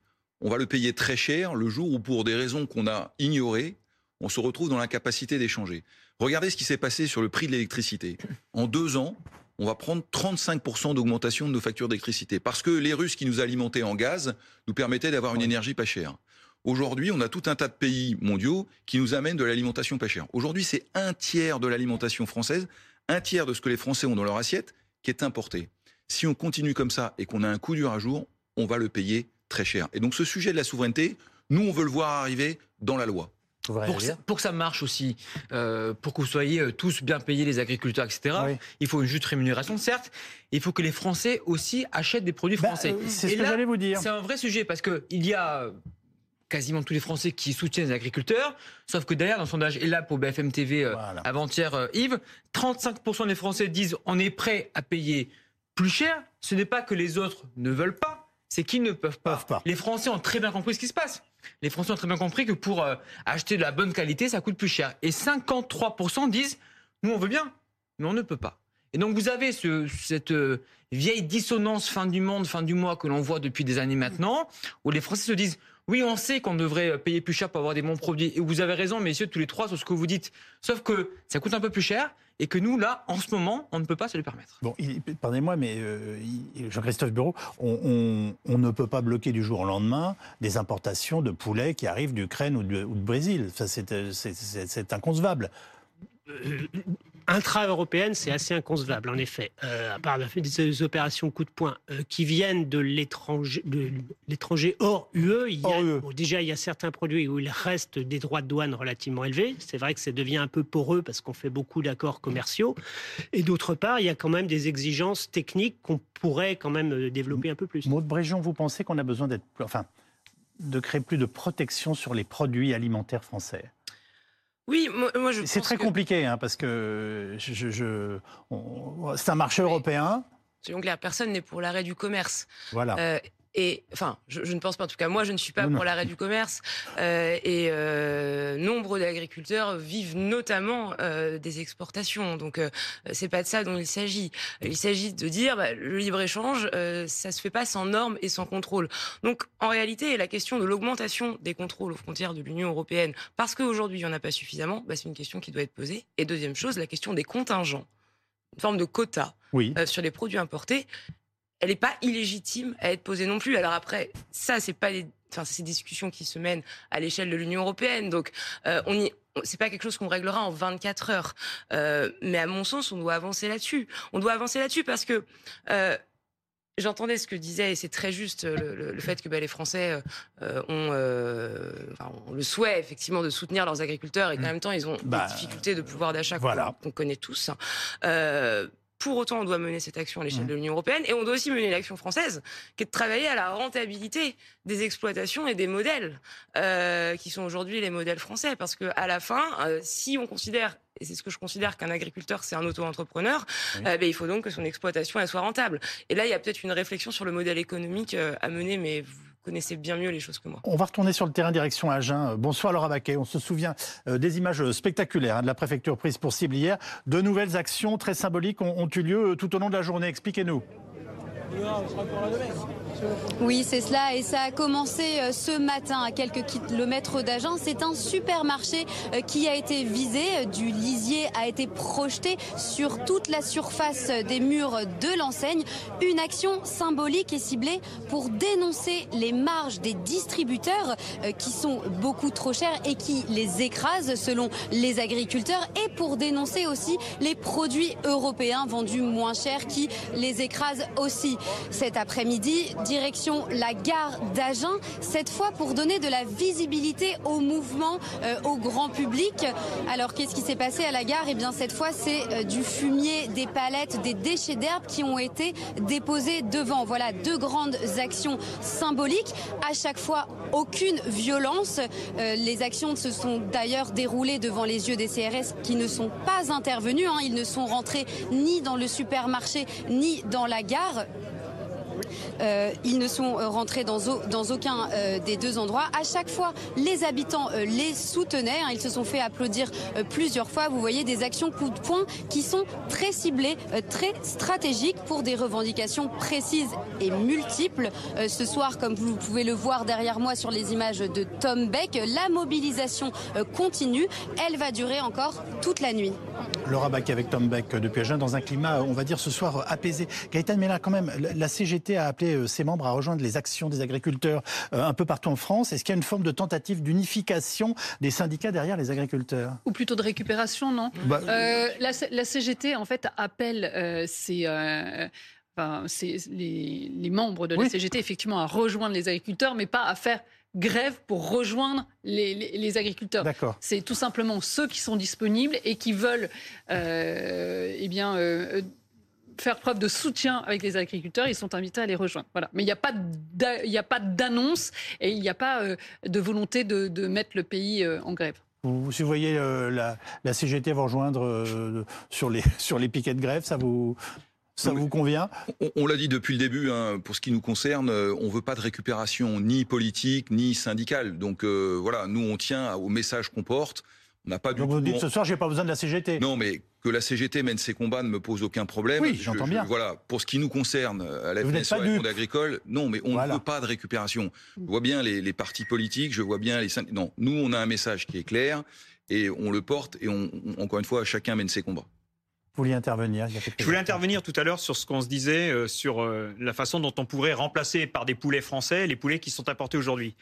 on va le payer très cher le jour où, pour des raisons qu'on a ignorées, on se retrouve dans l'incapacité d'échanger. Regardez ce qui s'est passé sur le prix de l'électricité. En deux ans, on va prendre 35% d'augmentation de nos factures d'électricité. Parce que les Russes qui nous alimentaient en gaz nous permettaient d'avoir une énergie pas chère. Aujourd'hui, on a tout un tas de pays mondiaux qui nous amènent de l'alimentation pas chère. Aujourd'hui, c'est un tiers de l'alimentation française, un tiers de ce que les Français ont dans leur assiette qui est importé. Si on continue comme ça et qu'on a un coup dur à jour, on va le payer très cher. Et donc ce sujet de la souveraineté, nous, on veut le voir arriver dans la loi. Pour que, ça, pour que, ça, marche aussi, euh, pour que vous soyez euh, tous bien payés, les agriculteurs, etc., il faut une juste rémunération, certes. Il faut que les Français aussi achètent des produits bah, français. Euh, c'est ce que j'allais vous dire. C'est un vrai sujet parce qu'il y a quasiment tous les Français qui soutiennent les agriculteurs, sauf que derrière, dans le sondage, et là pour BFM TV avant-hier, Yves, 35% des Français disent on est prêt à payer plus cher. Ce n'est pas que les autres ne veulent pas, c'est qu'ils ne peuvent pas. peuvent pas. Les Français ont très bien compris ce qui se passe les Français ont très bien compris que pour euh, acheter de la bonne qualité, ça coûte plus cher. Et 53% disent, nous on veut bien, mais on ne peut pas. Et donc vous avez cette euh, vieille dissonance fin du monde, fin du mois que l'on voit depuis des années maintenant, où les Français se disent, oui, on sait qu'on devrait payer plus cher pour avoir des bons produits. Et vous avez raison, messieurs, tous les trois, sur ce que vous dites. Sauf que ça coûte un peu plus cher et que nous, là, en ce moment, on ne peut pas se le permettre. Bon, pardonnez-moi, mais euh, Jean-Christophe Bureau, on, ne peut pas bloquer du jour au lendemain des importations de poulets qui arrivent d'Ukraine ou, de, Brésil. Ça, c'est inconcevable. Intra-européenne, c'est assez inconcevable, en effet. Euh, à part des opérations coup de poing euh, qui viennent de l'étranger, l'étranger hors UE, il y a, e. déjà il y a certains produits où il reste des droits de douane relativement élevés. C'est vrai que ça devient un peu poreux parce qu'on fait beaucoup d'accords commerciaux. Et d'autre part, il y a quand même des exigences techniques qu'on pourrait quand même euh, développer un peu plus. Maud Bréjon, vous pensez qu'on a besoin d'être, enfin, de créer plus de protection sur les produits alimentaires français? Oui, moi, je. C'est très compliqué, hein, parce que je, c'est un marché européen. Soyons clairs, personne n'est pour l'arrêt du commerce. Voilà. Euh, et enfin, je, ne pense pas, en tout cas, moi, je ne suis pas pour l'arrêt du commerce. Euh, et euh, nombre d'agriculteurs vivent notamment euh, des exportations. Donc, euh, c'est pas de ça dont il s'agit. Il s'agit de dire, bah, le libre échange, ça se fait pas sans normes et sans contrôle. Donc, en réalité, la question de l'augmentation des contrôles aux frontières de l'Union européenne, parce qu'aujourd'hui, il y en a pas suffisamment, bah, c'est une question qui doit être posée. Et deuxième chose, la question des contingents une forme de quota oui. sur les produits importés elle n'est pas illégitime à être posée non plus. Alors après, ça, c'est pas les, enfin, ces discussions qui se mènent à l'échelle de l'Union européenne. Donc, euh, on y, c'est pas quelque chose qu'on réglera en 24 heures. Euh, mais à mon sens, on doit avancer là-dessus. On doit avancer là-dessus parce que euh, J'entendais ce que disait, et c'est très juste, le, fait que bah, les Français euh, ont, euh, enfin, ont, le souhait effectivement de soutenir leurs agriculteurs et qu'en mmh. même temps ils ont bah, des difficultés de pouvoir d'achat voilà. qu'on connaît tous. Euh, pour autant, on doit mener cette action à l'échelle mmh. de l'Union européenne et on doit aussi mener l'action française, qui est de travailler à la rentabilité des exploitations et des modèles euh, qui sont aujourd'hui les modèles français. Parce que à la fin, euh, si on considère et c'est ce que je considère qu'un agriculteur, c'est un auto-entrepreneur, euh, ben, il faut donc que son exploitation elle soit rentable. Et là, il y a peut-être une réflexion sur le modèle économique à mener, mais vous connaissez bien mieux les choses que moi. On va retourner sur le terrain direction Agen. Bonsoir Laura Baquet. On se souvient euh, des images spectaculaires hein, de la préfecture prise pour cible hier. De nouvelles actions très symboliques ont eu lieu euh, tout au long de la journée. Expliquez-nous. Oui, c'est cela. Et ça a commencé euh, ce matin à quelques kilomètres d'Agen. C'est un supermarché euh, qui a été visé. Du lisier a été projeté sur toute la surface des murs de l'enseigne. Une action symbolique et ciblée pour dénoncer les marges des distributeurs euh, qui sont beaucoup trop chères et qui les écrasent selon les agriculteurs et pour dénoncer aussi les produits européens vendus moins chers qui les écrasent aussi. Cet après-midi, direction la gare d'Agen, cette fois pour donner de la visibilité au mouvement, euh, au grand public. Alors qu'est-ce qui s'est passé à la gare? Eh bien cette fois c'est euh, du fumier, des palettes, des déchets d'herbe qui ont été déposés devant. Voilà deux grandes actions symboliques. À chaque fois aucune violence. Euh, les actions se sont d'ailleurs déroulées devant les yeux des CRS qui ne sont pas intervenus. Hein. Ils ne sont rentrés ni dans le supermarché ni dans la gare. Euh, ils ne sont euh, rentrés dans, aucun euh, des deux endroits. À chaque fois, les habitants les soutenaient. Hein. ils se sont fait applaudir plusieurs fois. Vous voyez des actions coup de poing qui sont très ciblées, très stratégiques pour des revendications précises et multiples. ce soir, comme vous pouvez le voir derrière moi sur les images de Tom Beck, la mobilisation continue. Elle va durer encore toute la nuit. Laura Beck avec Tom Beck depuis Agen dans un climat, on va dire ce soir apaisé. Gaëtan Mella, quand même, la CGT a appelé euh, ses membres à rejoindre les actions des agriculteurs euh, un peu partout en France. Est-ce qu'il y a une forme de tentative d'unification des syndicats derrière les agriculteurs? Ou plutôt de récupération, non? Bah, euh, la, CGT, en fait, appelle c'est les, membres de la CGT, effectivement, à rejoindre les agriculteurs, mais pas à faire grève pour rejoindre les, agriculteurs. C'est tout simplement ceux qui sont disponibles et qui veulent euh, eh bien, euh, faire preuve de soutien avec les agriculteurs. Ils sont invités à les rejoindre. Voilà. Mais il n'y a pas d'annonce et il n'y a pas euh, de volonté de, mettre le pays en grève. Vous, si vous voyez la, la, CGT vous rejoindre sur, les, sur les piquets de grève, ça vous, ça vous convient? On, l'a dit depuis le début, hein, pour ce qui nous concerne, euh, on veut pas de récupération ni politique ni syndicale. Donc euh, voilà, nous on tient au message qu'on porte. On n'a pas du Donc vous dites ce soir, j'ai pas besoin de la CGT. Non, mais que la CGT mène ses combats ne me pose aucun problème. Oui, j'entends bien. voilà, pour ce qui nous concerne, à la FNS, sur le monde agricole, non, mais on ne veut pas de récupération. Je vois bien les, partis politiques, je vois bien les syndicats. Non, nous, on a un message qui est clair et on le porte et on, encore une fois, chacun mène ses combats. Vous vouliez intervenir Je voulais intervenir tout à l'heure sur ce qu'on se disait euh, sur euh, la façon dont on pourrait remplacer par des poulets français les poulets qui sont importés aujourd'hui.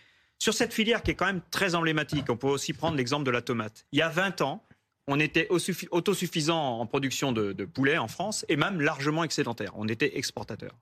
Sur cette filière qui est quand même très emblématique, on peut aussi prendre l'exemple de la tomate. Il y a 20 ans, on était autosuffisant en production de, de poulets en France et même largement excédentaire. On était exportateur.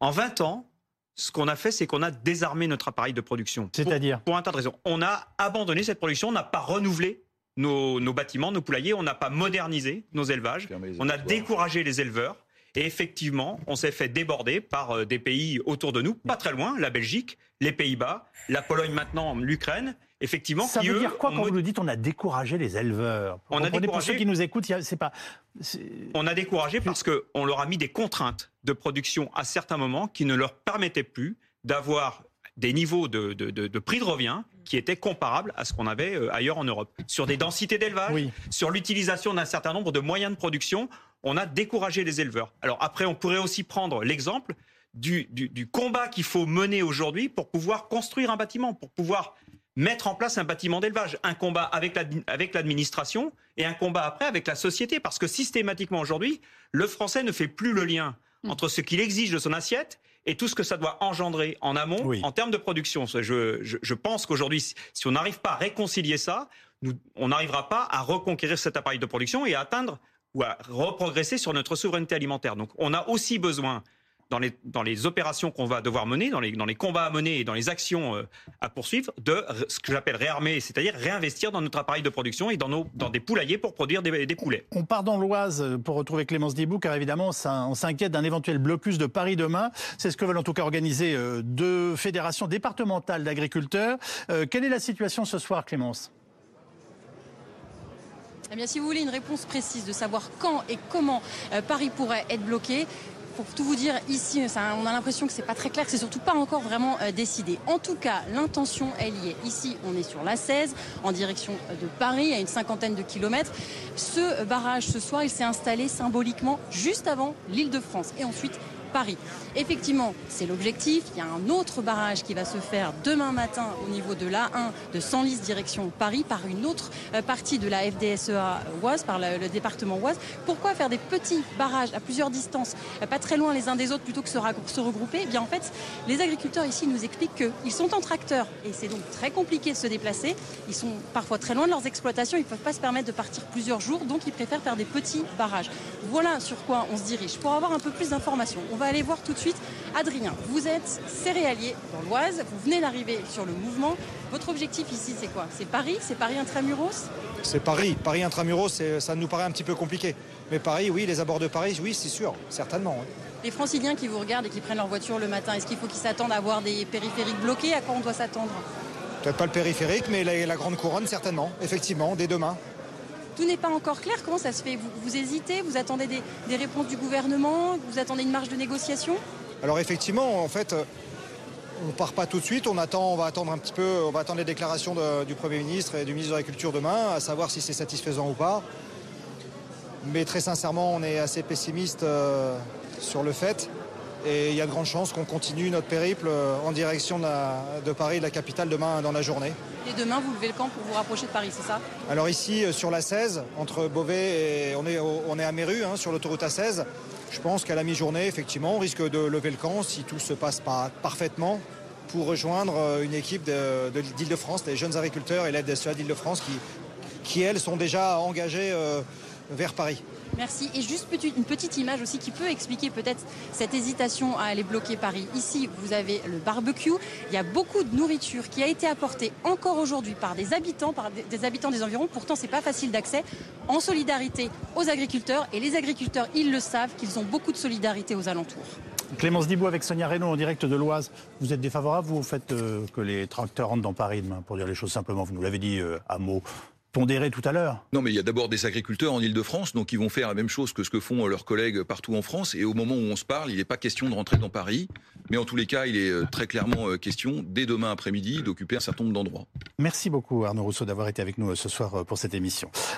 En 20 ans, ce qu'on a fait, c'est qu'on a désarmé notre appareil de production. C'est-à-dire pour, pour, un tas de raisons. On a abandonné cette production, on n'a pas renouvelé nos, bâtiments, nos poulaillers, on n'a pas modernisé nos élevages, on a découragé les éleveurs. Et effectivement, on s'est fait déborder par euh, des pays autour de nous, pas très loin, la Belgique, les Pays-Bas, la Pologne maintenant, l'Ukraine. Effectivement, ça veut dire quoi quand vous nous dites on a découragé les éleveurs? On a découragé. Pour ceux qui nous écoutent, c'est pas. On a découragé parce qu'on leur a mis des contraintes de production à certains moments qui ne leur permettaient plus d'avoir des niveaux de, prix de revient qui étaient comparables à ce qu'on avait euh, ailleurs en Europe. Sur des densités d'élevage, sur l'utilisation d'un certain nombre de moyens de production, on a découragé les éleveurs. Alors après, on pourrait aussi prendre l'exemple du, combat qu'il faut mener aujourd'hui pour pouvoir construire un bâtiment, pour pouvoir mettre en place un bâtiment d'élevage. Un combat avec l'administration et un combat après avec la société. Parce que systématiquement aujourd'hui, le français ne fait plus le lien mm. entre ce qu'il exige de son assiette et tout ce que ça doit engendrer en amont en termes de production. Je, pense qu'aujourd'hui, si on n'arrive pas à réconcilier ça, on n'arrivera pas à reconquérir cet appareil de production et à atteindre ou à reprogresser sur notre souveraineté alimentaire. Donc on a aussi besoin dans les, dans les opérations qu'on va devoir mener, dans les, dans les combats à mener et dans les actions euh, à poursuivre, de ce que j'appelle réarmer, c'est-à-dire réinvestir dans notre appareil de production et dans, nos, dans des poulaillers pour produire des, des poulets. On part dans l'Oise pour retrouver Clémence Dibou, car évidemment, ça, on s'inquiète d'un éventuel blocus de Paris demain. C'est ce que veulent en tout cas organiser euh, deux fédérations départementales d'agriculteurs. Euh, quelle est la situation ce soir, Clémence? Eh bien, si vous voulez une réponse précise de savoir quand et comment Paris pourrait être bloqué, pour tout vous dire, ici, on a l'impression que c'est pas très clair, que c'est surtout pas encore vraiment euh, décidé. En tout cas, l'intention, elle y est. Ici, on est sur la 16, en direction de Paris, à une cinquantaine de kilomètres. Ce barrage, ce soir, il s'est installé symboliquement juste avant l'île de France. Et ensuite, Paris. Effectivement, c'est l'objectif. Il y a un autre barrage qui va se faire demain matin au niveau de l'A1 de Senlis direction Paris par une autre euh, partie de la FDSEA Oise, par le, département Oise. Pourquoi faire des petits barrages à plusieurs distances, euh, pas très loin les uns des autres plutôt que se, se regrouper? Eh bien en fait, les agriculteurs ici nous expliquent qu'ils sont en tracteur et c'est donc très compliqué de se déplacer. Ils sont parfois très loin de leurs exploitations, ils ne peuvent pas se permettre de partir plusieurs jours, donc ils préfèrent faire des petits barrages. Voilà sur quoi on se dirige. Pour avoir un peu plus d'informations, on va aller voir tout de suite Adrien. Vous êtes céréalier dans l'Oise, vous venez d'arriver sur le mouvement. Votre objectif ici, c'est quoi? C'est Paris? C'est Paris intramuros? C'est Paris. Paris intramuros, ça nous paraît un petit peu compliqué. Mais Paris, oui, les abords de Paris, oui, c'est sûr, certainement. Les franciliens qui vous regardent et qui prennent leur voiture le matin, est-ce qu'il faut qu'ils s'attendent à voir des périphériques bloqués? À quoi on doit s'attendre? Peut-être pas le périphérique, mais la, grande couronne, certainement, effectivement, dès demain tout n'est pas encore clair. Comment ça se fait? Vous, hésitez? Vous attendez des, réponses du gouvernement? Vous attendez une marge de négociation? Alors effectivement, en fait, on part pas tout de suite. On attend, on va attendre un petit peu, on va attendre les déclarations du Premier ministre et du ministre de l'Agriculture demain, à savoir si c'est satisfaisant ou pas. Mais très sincèrement, on est assez pessimiste euh, sur le fait. Et il y a de grandes chances qu'on continue notre périple euh, en direction de, Paris, de la capitale, demain dans la journée. Et demain, vous levez le camp pour vous rapprocher de Paris, c'est ça? Alors ici, euh, sur la 16, entre Beauvais et... On est, on est à Méru, hein, sur l'autoroute A16. Je pense qu'à la mi-journée, effectivement, on risque de lever le camp si tout se passe pas parfaitement pour rejoindre euh, une équipe d'Île-de-France, des jeunes agriculteurs et l'aide de d'Île-de-France qui, qui, elles, sont déjà engagées vers Paris. Merci. Et juste une petite image aussi qui peut expliquer peut-être cette hésitation à aller bloquer Paris. Ici, vous avez le barbecue. Il y a beaucoup de nourriture qui a été apportée encore aujourd'hui par des habitants, par des habitants des environs. Pourtant, c'est pas facile d'accès. En solidarité aux agriculteurs. Et les agriculteurs, ils le savent, qu'ils ont beaucoup de solidarité aux alentours. Clémence Dibou avec Sonia Reynaud en direct de l'Oise. Vous êtes défavorable, vous, au fait euh, que les tracteurs rentrent dans Paris demain, pour dire les choses simplement? Vous nous l'avez dit euh, à mots pondéré tout à l'heure. Non, mais il y a d'abord des agriculteurs en Ile-de-France, donc ils vont faire la même chose que ce que font euh, leurs collègues partout en France. Et au moment où on se parle, il n'est pas question de rentrer dans Paris. Mais en tous les cas, il est euh, très clairement euh, question, dès demain après-midi, d'occuper un certain nombre d'endroits. Merci beaucoup Arnaud Rousseau d'avoir été avec nous ce soir pour cette émission.